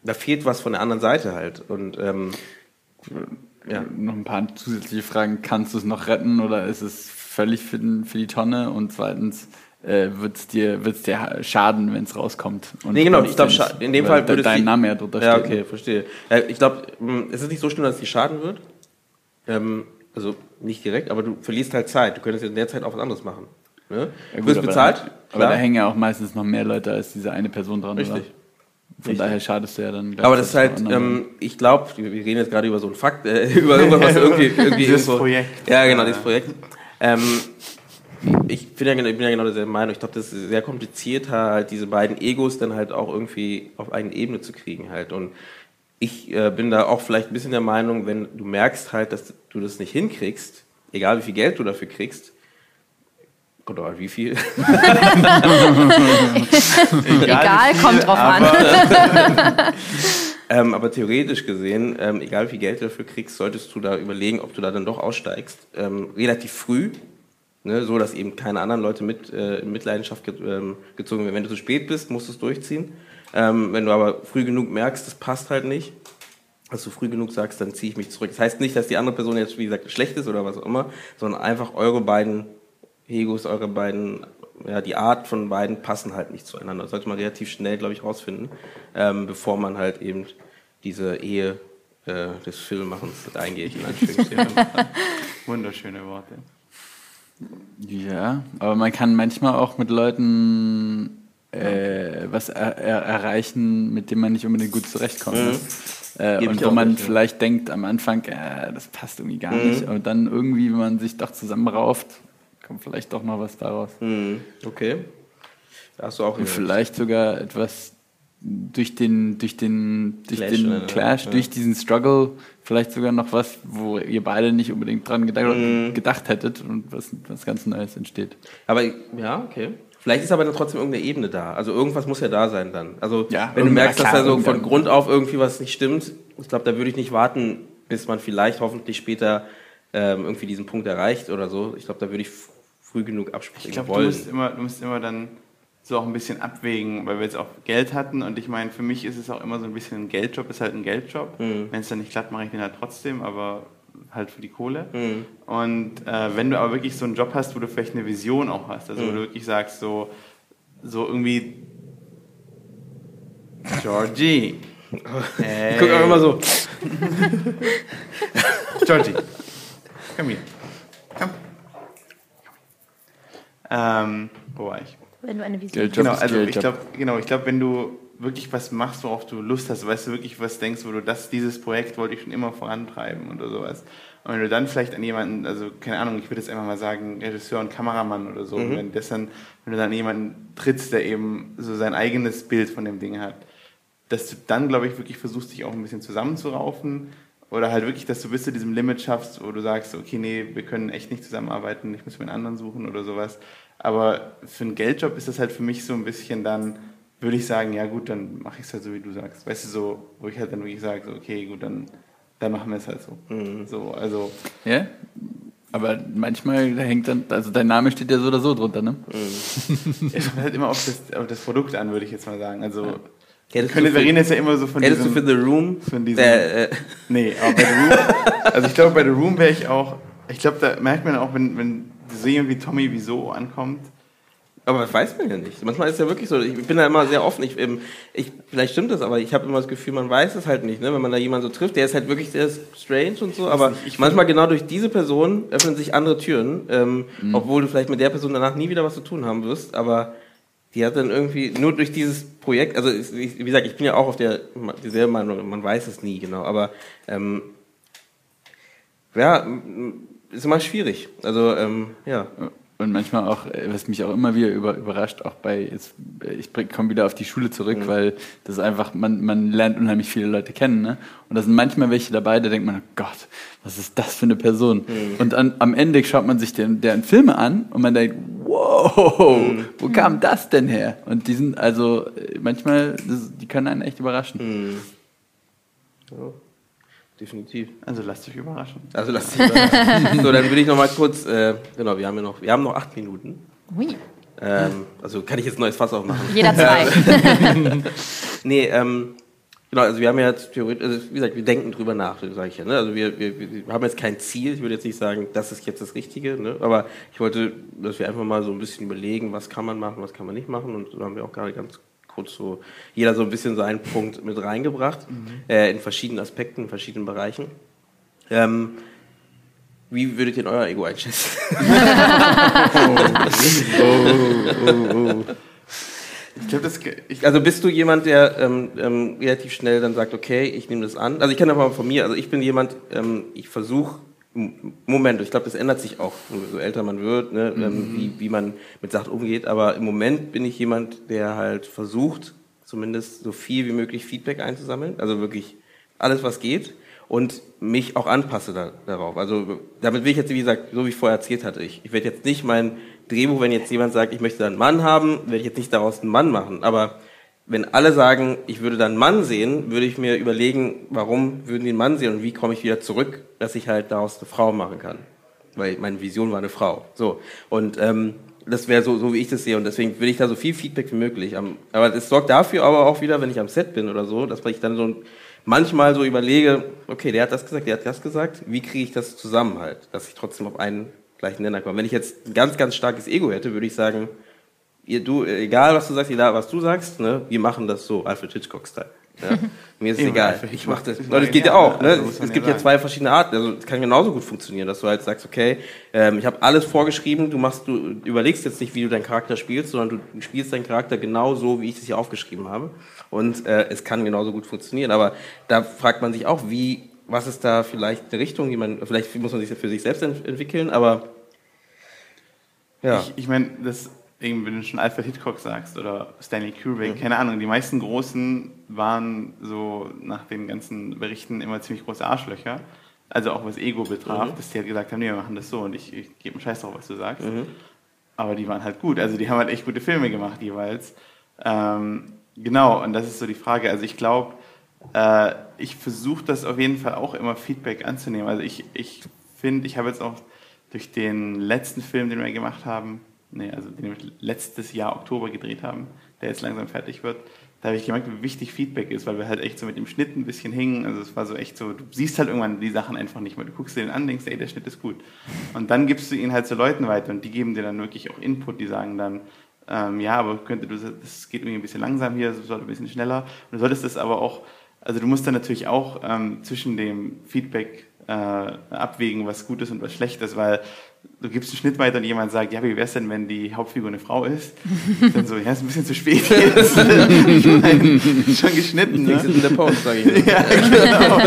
da fehlt was von der anderen Seite halt. Und ähm, ja. Noch ein paar zusätzliche Fragen. Kannst du es noch retten oder ist es völlig für, den, für die Tonne? Und zweitens, äh, wird es dir, wird's dir schaden, wenn es rauskommt? Und Nee, genau, ich glaub, dir scha- nicht- in dem Fall würde dein Name ja drunter Ja, steht. okay, verstehe. Äh, ich glaube, es ist nicht so schlimm, dass es dir schaden wird. Ähm, also nicht direkt, aber du verlierst halt Zeit. Du könntest in der Zeit auch was anderes machen. Ne? Ja, du gut, wirst aber bezahlt, Da, aber da klar. hängen ja auch meistens noch mehr Leute als diese eine Person dran. Richtig. Oder? Von Richtig. daher schadest du ja dann. Aber das ist halt, ähm, ich glaube, wir wir reden jetzt gerade über so einen Fakt, äh, über irgendwas, was irgendwie, irgendwie Dieses irgendwo, Projekt. Ja, genau, dieses Projekt. Ähm, ich bin ja, genau- ich bin ja genau derselben Meinung. Ich glaube, das ist sehr kompliziert, halt diese beiden Egos dann halt auch irgendwie auf eine Ebene zu kriegen halt. Und ich äh, bin da auch vielleicht ein bisschen der Meinung, wenn du merkst halt, dass du das nicht hinkriegst, egal wie viel Geld du dafür kriegst, oder wie viel, Egal, wie kommt drauf an. aber Ähm, aber theoretisch gesehen, ähm, egal wie viel Geld du dafür kriegst, solltest du da überlegen, ob du da dann doch aussteigst. Ähm, relativ früh, ne, so dass eben keine anderen Leute mit äh, in Mitleidenschaft ge ähm, gezogen werden. Wenn du zu spät bist, musst du es durchziehen. Ähm, wenn du aber früh genug merkst, das passt halt nicht, dass du früh genug sagst, dann ziehe ich mich zurück. Das heißt nicht, dass die andere Person jetzt, wie gesagt, schlecht ist oder was auch immer, sondern einfach eure beiden Egos, eure beiden, ja, die Art von beiden passen halt nicht zueinander. Das sollte man relativ schnell, glaube ich, rausfinden, ähm, bevor man halt eben diese Ehe äh, des Filmemachens eingeht, wunderschöne Worte. Ja, aber man kann manchmal auch mit Leuten äh, was er, er, erreichen, mit dem man nicht unbedingt gut zurechtkommt. Mhm. ne? Äh, Geb und wo man ja. vielleicht denkt am Anfang, äh, das passt irgendwie gar Mhm. nicht. Und dann irgendwie, wenn man sich doch zusammenrauft, kommt vielleicht doch noch was daraus. Hm, okay. Da hast du auch Und vielleicht sogar etwas durch den, durch den, durch Clash, den oder? Clash, Ja. durch diesen Struggle, vielleicht sogar noch was, wo ihr beide nicht unbedingt dran gedacht, Mhm. gedacht hättet und was, was ganz Neues entsteht. Aber ja, okay. Vielleicht ist aber dann trotzdem irgendeine Ebene da. Also irgendwas muss ja da sein dann. Also Ja, wenn du merkst, dass da so von. Grund auf irgendwie was nicht stimmt, ich glaube, da würde ich nicht warten, bis man vielleicht hoffentlich später ähm, irgendwie diesen Punkt erreicht oder so. Ich glaube, da würde ich früh genug absprechen Ich glaube, du wollen. musst, immer, du musst immer dann so auch ein bisschen abwägen, weil wir jetzt auch Geld hatten und ich meine, für mich ist es auch immer so ein bisschen ein Geldjob, ist halt ein Geldjob. Mhm. Wenn es dann nicht klappt, mache ich den halt trotzdem, aber halt für die Kohle. Mhm. Und äh, wenn du aber wirklich so einen Job hast, wo du vielleicht eine Vision auch hast, also wo Mhm. du wirklich sagst, so, so irgendwie Georgie. Hey. Ich gucke auch immer so. Georgie, komm hier. Komm. Ähm, wo war ich? Wenn du eine Vision Geld- Genau, also ich glaube, genau, ich glaube, wenn du wirklich was machst, worauf du Lust hast, weißt du wirklich was denkst, wo du das, dieses Projekt wollte ich schon immer vorantreiben oder sowas. Und wenn du dann vielleicht an jemanden, also keine Ahnung, ich würde jetzt einfach mal sagen, Regisseur und Kameramann oder so, und wenn das dann, wenn du dann jemanden trittst, der eben so sein eigenes Bild von dem Ding hat, dass du dann, glaube ich, wirklich versuchst, dich auch ein bisschen zusammenzuraufen oder halt wirklich, dass du bis zu diesem Limit schaffst, wo du sagst, okay, nee, wir können echt nicht zusammenarbeiten, ich muss mir einen anderen suchen oder sowas. Aber für einen Geldjob ist das halt für mich so ein bisschen dann, würde ich sagen, ja gut, dann mache ich es halt so, wie du sagst. Weißt du, so, wo ich halt dann wirklich sage, so, okay, gut, dann, dann machen wir es halt so. So, also, Ja? Aber manchmal hängt dann, also dein Name steht ja so oder so drunter, ne? es kommt halt immer auf das, auf das Produkt an, würde ich jetzt mal sagen. Also, Hättest können, du wir reden jetzt ja immer so von Hättest du diesem... für The Room, von diesem- der, äh, Nee, aber bei The Room, also ich glaube, bei The Room wäre ich auch, ich glaube, da merkt man auch, wenn, wenn so jemand wie Tommy Wieso ankommt, aber das weiß man ja nicht. Manchmal ist es ja wirklich so. Ich bin da immer sehr offen. Ich, ähm, ich, vielleicht stimmt das, aber ich habe immer das Gefühl, man weiß es halt nicht. Ne? Wenn man da jemanden so trifft, der ist halt wirklich sehr strange und so. Aber ich manchmal genau durch diese Person öffnen sich andere Türen, ähm, obwohl du vielleicht mit der Person danach nie wieder was zu tun haben wirst. Aber die hat dann irgendwie nur durch dieses Projekt, also ich, wie gesagt, ich bin ja auch auf der dieselbe Meinung. Man weiß es nie genau, aber ähm, ja, ist immer schwierig. Also ähm, ja. Und manchmal auch, äh, was mich auch immer wieder über, überrascht, auch bei, jetzt, äh, ich komme wieder auf die Schule zurück, mhm. weil das ist einfach, man, man lernt unheimlich viele Leute kennen. Ne? Und da sind manchmal welche dabei, da denkt man, oh Gott, was ist das für eine Person? Mhm. Und an, am Ende schaut man sich den, deren Filme an und man denkt, wow, mhm. wo kam das denn her? Und die sind also äh, manchmal, das, die können einen echt überraschen. Mhm. Ja definitiv. Also lasst euch überraschen. Also lasst euch überraschen. so, dann würde ich noch mal kurz, äh, genau, wir haben ja noch, wir haben noch acht Minuten. Ui. Ähm, also kann ich jetzt ein neues Fass aufmachen? Jeder zwei. nee, ähm, genau, also wir haben ja jetzt theoretisch, also wie gesagt, wir denken drüber nach, sage ich ja. Ne? Also wir, wir, wir haben jetzt kein Ziel, ich würde jetzt nicht sagen, das ist jetzt das Richtige, ne? aber ich wollte, dass wir einfach mal so ein bisschen überlegen, was kann man machen, was kann man nicht machen und so haben wir auch gerade ganz kurz so, jeder so ein bisschen so einen Punkt mit reingebracht, mhm. äh, in verschiedenen Aspekten, in verschiedenen Bereichen. Ähm, wie würdet ihr euer Ego einschätzen? oh, oh, oh, ich glaube, das. Ich also bist du jemand, der ähm, ähm, relativ schnell dann sagt, okay, ich nehme das an. Also ich kann aber von mir. Also ich bin jemand, ähm, ich versuche Moment, ich glaube, das ändert sich auch, so älter man wird, ne, ähm, mhm. wie, wie man mit Sachen umgeht. Aber im Moment bin ich jemand, der halt versucht, zumindest so viel wie möglich Feedback einzusammeln. Also wirklich alles, was geht. Und mich auch anpasse da, darauf. Also damit will ich jetzt, wie gesagt, so wie ich vorher erzählt hatte, ich, ich werde jetzt nicht mein Drehbuch, wenn jetzt jemand sagt, ich möchte einen Mann haben, werde ich jetzt nicht daraus einen Mann machen. Aber wenn alle sagen, ich würde dann Mann sehen, würde ich mir überlegen, warum würden die einen Mann sehen und wie komme ich wieder zurück, dass ich halt daraus eine Frau machen kann. Weil meine Vision war eine Frau. So. Und ähm, das wäre so, so, wie ich das sehe. Und deswegen will ich da so viel Feedback wie möglich. Aber es sorgt dafür aber auch wieder, wenn ich am Set bin oder so, dass ich dann so manchmal so überlege, okay, der hat das gesagt, der hat das gesagt, wie kriege ich das zusammen halt, dass ich trotzdem auf einen gleichen Nenner komme. Wenn ich jetzt ein ganz, ganz starkes Ego hätte, würde ich sagen, ihr, du, egal was du sagst, egal was du sagst, ne, wir machen das so, Alfred Hitchcock-Style. Ja? Mir ist es egal. Ich mache das. Das geht ja auch. Ne? Also, es gibt ja zwei verschiedene Arten. Also es kann genauso gut funktionieren, dass du halt sagst, okay, ähm, ich habe alles vorgeschrieben. Du machst, du überlegst jetzt nicht, wie du deinen Charakter spielst, sondern du spielst deinen Charakter genau so, wie ich es hier aufgeschrieben habe. Und äh, es kann genauso gut funktionieren. Aber da fragt man sich auch, wie, was ist da vielleicht eine Richtung, die man, vielleicht muss man sich für sich selbst ent entwickeln, aber ja. Ich, ich meine, das wenn du schon Alfred Hitchcock sagst oder Stanley Kubrick, mhm. keine Ahnung, die meisten Großen waren so nach den ganzen Berichten immer ziemlich große Arschlöcher. Also auch was Ego betraf, mhm. dass die halt gesagt haben, nee, wir machen das so und ich, ich gebe einen Scheiß drauf, was du sagst. Mhm. Aber die waren halt gut. Also die haben halt echt gute Filme gemacht jeweils. Ähm, genau, und das ist so die Frage. Also ich glaube, äh, ich versuche das auf jeden Fall auch immer Feedback anzunehmen. Also ich, ich finde, ich habe jetzt auch durch den letzten Film, den wir gemacht haben, nee, also den wir letztes Jahr Oktober gedreht haben, der jetzt langsam fertig wird, da habe ich gemerkt, wie wichtig Feedback ist, weil wir halt echt so mit dem Schnitt ein bisschen hingen. Also es war so echt so, du siehst halt irgendwann die Sachen einfach nicht mehr. Du guckst dir den an, denkst, ey, der Schnitt ist gut. Und dann gibst du ihn halt zu Leuten weiter und die geben dir dann wirklich auch Input, die sagen dann, ähm, ja, aber könnte du, das geht irgendwie ein bisschen langsam hier, das sollte ein bisschen schneller. Und du solltest das aber auch, also du musst dann natürlich auch ähm, zwischen dem Feedback äh, abwägen, was gut ist und was schlecht ist, weil du gibst einen Schnitt weiter und jemand sagt, ja, wie wäre es denn, wenn die Hauptfigur eine Frau ist? Dann so, ja, ist ein bisschen zu spät jetzt. schon geschnitten. Ne? in der Pause, sage ich. ja, genau.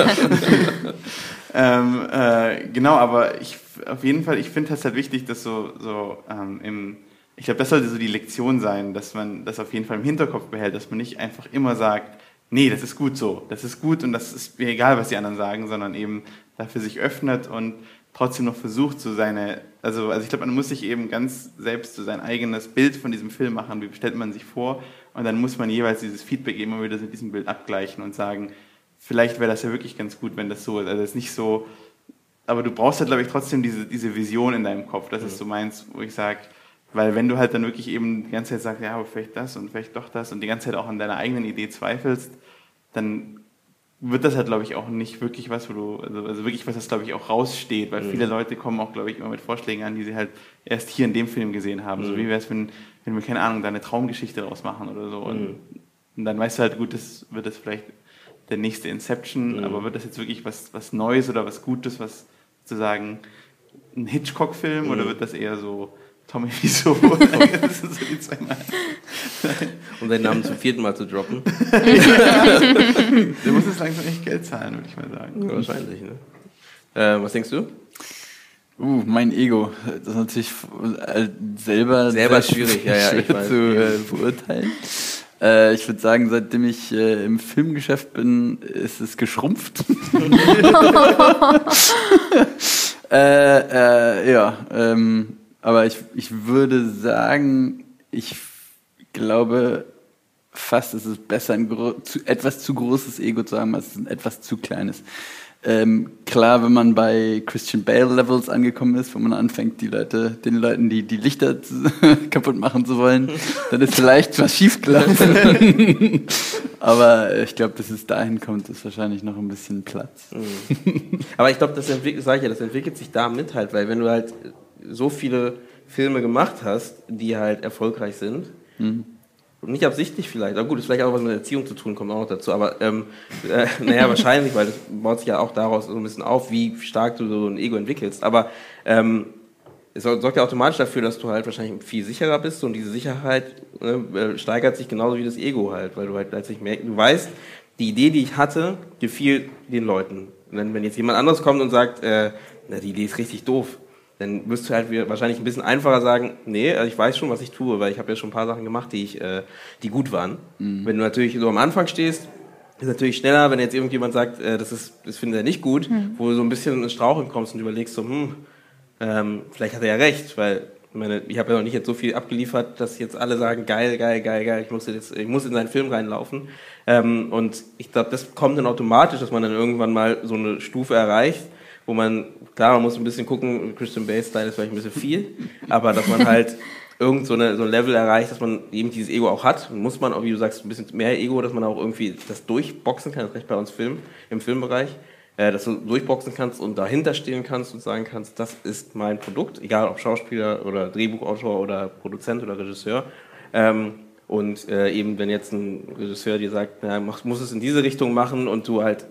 ähm, äh, genau, aber ich, auf jeden Fall, ich finde es halt wichtig, dass so, so ähm, im, ich glaube, das sollte so die Lektion sein, dass man das auf jeden Fall im Hinterkopf behält, dass man nicht einfach immer sagt, nee, das ist gut so, das ist gut und das ist mir egal, was die anderen sagen, sondern eben dafür sich öffnet und trotzdem noch versucht, so seine, also, also ich glaube, man muss sich eben ganz selbst so sein eigenes Bild von diesem Film machen, wie stellt man sich vor? Und dann muss man jeweils dieses Feedback immer wieder mit diesem Bild abgleichen und sagen, vielleicht wäre das ja wirklich ganz gut, wenn das so ist. Also es ist nicht so, aber du brauchst halt, glaube ich, trotzdem diese, diese Vision in deinem Kopf, das ist so meins, wo ich sage, weil wenn du halt dann wirklich eben die ganze Zeit sagst, ja, aber vielleicht das und vielleicht doch das und die ganze Zeit auch an deiner eigenen Idee zweifelst, dann wird das halt, glaube ich, auch nicht wirklich was, wo du, also, also wirklich was, das, glaube ich, auch raussteht, weil mhm. viele Leute kommen auch, glaube ich, immer mit Vorschlägen an, die sie halt erst hier in dem Film gesehen haben. Mhm. So wie wäre es, wenn, wenn wir, keine Ahnung, da eine Traumgeschichte draus machen oder so. Und, mhm. und, dann weißt du halt, gut, das wird das vielleicht der nächste Inception, mhm. aber wird das jetzt wirklich was, was Neues oder was Gutes, was sozusagen ein Hitchcock-Film oder mhm. wird das eher so Tommy Wieso? das sind so die zwei um deinen Namen zum vierten Mal zu droppen. Der muss jetzt langsam echt Geld zahlen, würde ich mal sagen. Ja, wahrscheinlich, ne? Äh, was denkst du? Uh, mein Ego. Das ist natürlich äh, selber, selber schwierig, ja, ja, ich weiß. zu äh, beurteilen. Äh, ich würde sagen, seitdem ich äh, im Filmgeschäft bin, ist es geschrumpft. Äh, äh, ja, ähm, aber ich, ich würde sagen, ich glaube fast, ist es besser, ein zu, etwas zu großes Ego zu haben, als ein etwas zu kleines. Ähm, klar, wenn man bei Christian Bale Levels angekommen ist, wo man anfängt, die Leute, den Leuten die, die Lichter kaputt machen zu wollen, dann ist vielleicht was schiefgelaufen. Aber ich glaube, bis es dahin kommt, ist wahrscheinlich noch ein bisschen Platz. Mhm. Aber ich glaube, das entwickelt, sag ich ja, das entwickelt sich damit halt, weil wenn du halt so viele Filme gemacht hast, die halt erfolgreich sind, mhm. Nicht absichtlich vielleicht, aber gut, ist vielleicht auch was mit Erziehung zu tun, kommt auch noch dazu, aber ähm, äh, naja, wahrscheinlich, weil das baut sich ja auch daraus so ein bisschen auf, wie stark du so ein Ego entwickelst, aber ähm, es sorgt ja automatisch dafür, dass du halt wahrscheinlich viel sicherer bist und diese Sicherheit ne, äh, steigert sich genauso wie das Ego halt, weil du halt letztlich merkst, du weißt, die Idee, die ich hatte, gefiel den Leuten. Und wenn, wenn jetzt jemand anderes kommt und sagt, äh, na, die Idee ist richtig doof, dann wirst du halt wahrscheinlich ein bisschen einfacher sagen, nee, also ich weiß schon, was ich tue, weil ich habe ja schon ein paar Sachen gemacht, die, ich, äh, die gut waren. Mhm. Wenn du natürlich so am Anfang stehst, ist natürlich schneller, wenn jetzt irgendjemand sagt, äh, das, ist, das findet er nicht gut, mhm. wo du so ein bisschen ins Straucheln kommst und überlegst so, hm, ähm, vielleicht hat er ja recht, weil ich, meine, ich habe ja noch nicht jetzt so viel abgeliefert, dass jetzt alle sagen, geil, geil, geil, geil, ich muss, jetzt, ich muss in seinen Film reinlaufen. Ähm, und ich glaube, das kommt dann automatisch, dass man dann irgendwann mal so eine Stufe erreicht, wo man, klar, man muss ein bisschen gucken, Christian Bale-Style ist vielleicht ein bisschen viel, aber dass man halt irgend so, eine, so ein Level erreicht, dass man eben dieses Ego auch hat, muss man auch, wie du sagst, ein bisschen mehr Ego, dass man auch irgendwie das durchboxen kann, das recht bei uns Film, im Filmbereich, äh, dass du durchboxen kannst und dahinter stehen kannst und sagen kannst, das ist mein Produkt, egal ob Schauspieler oder Drehbuchautor oder Produzent oder Regisseur. Ähm, und äh, eben, wenn jetzt ein Regisseur dir sagt, na, mach, muss es in diese Richtung machen und du halt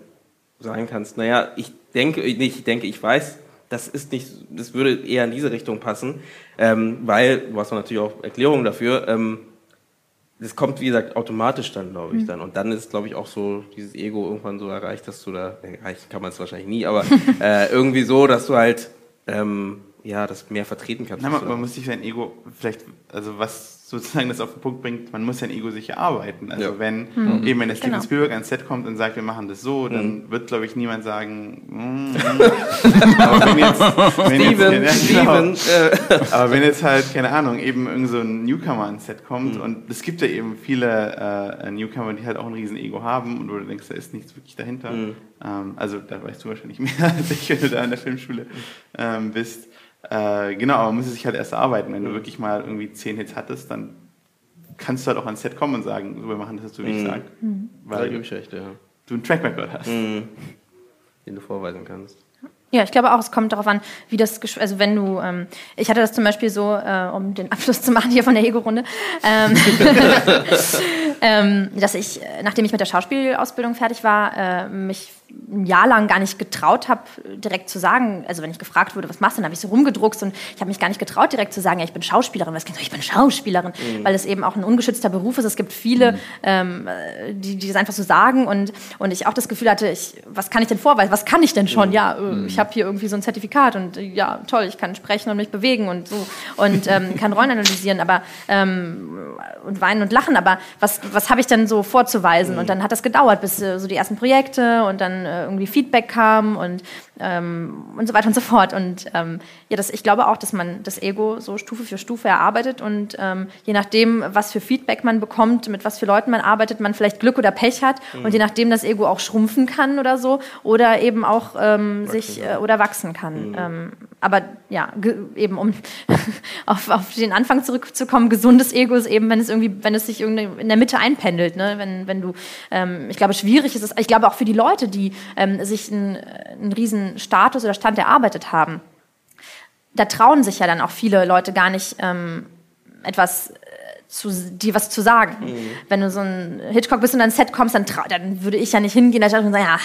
sagen kannst, naja, ich denke, nicht, ich denke, ich weiß, das ist nicht, das würde eher in diese Richtung passen, ähm, weil, du hast natürlich auch Erklärungen dafür, ähm, das kommt, wie gesagt, automatisch dann, glaube ich, mhm. dann. Und dann ist, glaube ich, auch so dieses Ego irgendwann so erreicht, dass du da, erreichen kann man es wahrscheinlich nie, aber äh, irgendwie so, dass du halt, ähm, ja, das mehr vertreten kannst. Na, man, man muss sich sein Ego vielleicht, also was sozusagen das auf den Punkt bringt, man muss sein Ego sicher arbeiten. Also ja. wenn mhm. eben wenn der Steven genau. Spielberg ans Set kommt und sagt, wir machen das so, dann mhm. wird glaube ich niemand sagen, mm, aber wenn jetzt, wenn Steven, jetzt, ja, genau, Steven, äh. aber wenn jetzt halt keine Ahnung eben irgend so ein Newcomer ans Set kommt mhm. und es gibt ja eben viele äh, Newcomer, die halt auch ein riesen Ego haben und wo du denkst, da ist nichts wirklich dahinter. Mhm. Ähm, also da weißt du wahrscheinlich mehr als ich, wenn du da in der Filmschule ähm, bist. Äh, genau, aber man muss es sich halt erst erarbeiten. Wenn du wirklich mal irgendwie zehn Hits hattest, dann kannst du halt auch ans Set kommen und sagen, so, wir machen das, so wie ich mhm. sage. Mhm. Weil da ich recht, ja. du einen Track Record hast. Mhm. Den du vorweisen kannst. Ja, ich glaube auch, es kommt darauf an, wie das, also wenn du, ähm, ich hatte das zum Beispiel so, äh, um den Abschluss zu machen hier von der Ego-Runde, ähm, ähm, dass ich, äh, nachdem ich mit der Schauspielausbildung fertig war, äh, mich ein Jahr lang gar nicht getraut habe, direkt zu sagen, also wenn ich gefragt wurde, was machst du, dann habe ich so rumgedruckst und ich habe mich gar nicht getraut, direkt zu sagen, ja, ich bin Schauspielerin. Was klingt so, ich bin Schauspielerin, mhm. weil es eben auch ein ungeschützter Beruf ist. Es gibt viele, mhm. ähm, die, die das einfach so sagen und, und ich auch das Gefühl hatte, ich, was kann ich denn vorweisen? Was kann ich denn schon? Mhm. Ja, äh, ich habe hier irgendwie so ein Zertifikat und äh, ja, toll, ich kann sprechen und mich bewegen und so und ähm, kann Rollen analysieren, aber ähm, und weinen und lachen, aber was, was habe ich denn so vorzuweisen? Und mhm. dann hat das gedauert, bis äh, so die ersten Projekte und dann äh, irgendwie Feedback kam und, ähm, und so weiter und so fort. Und ähm, ja, das, ich glaube auch, dass man das Ego so Stufe für Stufe erarbeitet und ähm, je nachdem, was für Feedback man bekommt, mit was für Leuten man arbeitet, man vielleicht Glück oder Pech hat mhm. und je nachdem das Ego auch schrumpfen kann oder so oder eben auch ähm, sich äh, oder wachsen kann. Mhm. Ähm, aber ja, eben um auf, auf den Anfang zurückzukommen, gesundes Ego ist eben, wenn es irgendwie, wenn es sich irgendwie in der Mitte einpendelt, ne? wenn, wenn du, ähm, ich glaube, schwierig ist es, ich glaube auch für die Leute, die sich einen, einen riesen Status oder Stand erarbeitet haben, da trauen sich ja dann auch viele Leute gar nicht ähm, etwas zu, dir was zu sagen. Mhm. Wenn du so ein Hitchcock bist und dann Set kommst, dann, dann würde ich ja nicht hingehen und sagen, ja,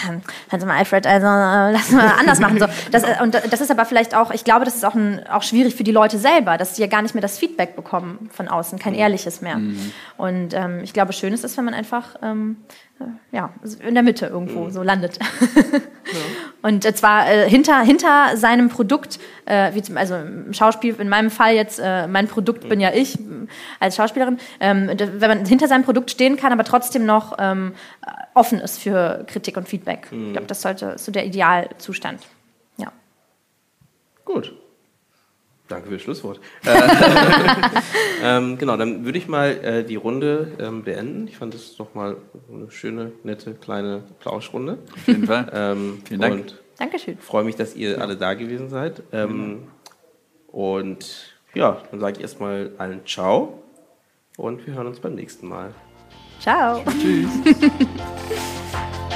kannst du mal Alfred, also äh, lass mal anders machen. So, das, äh, und das ist aber vielleicht auch, ich glaube, das ist auch, ein, auch schwierig für die Leute selber, dass sie ja gar nicht mehr das Feedback bekommen von außen, kein mhm. ehrliches mehr. Mhm. Und ähm, ich glaube, schön ist es, wenn man einfach ähm, äh, ja, in der Mitte irgendwo mhm. so landet. ja. Und äh, zwar äh, hinter, hinter seinem Produkt, äh, wie zum, also im Schauspiel, in meinem Fall jetzt, äh, mein Produkt bin ja ich äh, als Schauspielerin, ähm, wenn man hinter seinem Produkt stehen kann, aber trotzdem noch ähm, offen ist für Kritik und Feedback. Ich glaube, das sollte so der Idealzustand. Ja. Gut. Danke für das Schlusswort. Äh, ähm, genau, dann würde ich mal äh, die Runde ähm, beenden. Ich fand das nochmal eine schöne, nette, kleine Plauschrunde. Auf jeden Fall. Ähm, Vielen Dank. Und Dankeschön. freue mich, dass ihr alle da gewesen seid. Ähm, Und ja, dann sage ich erstmal allen Ciao und wir hören uns beim nächsten Mal. Ciao. Tschüss.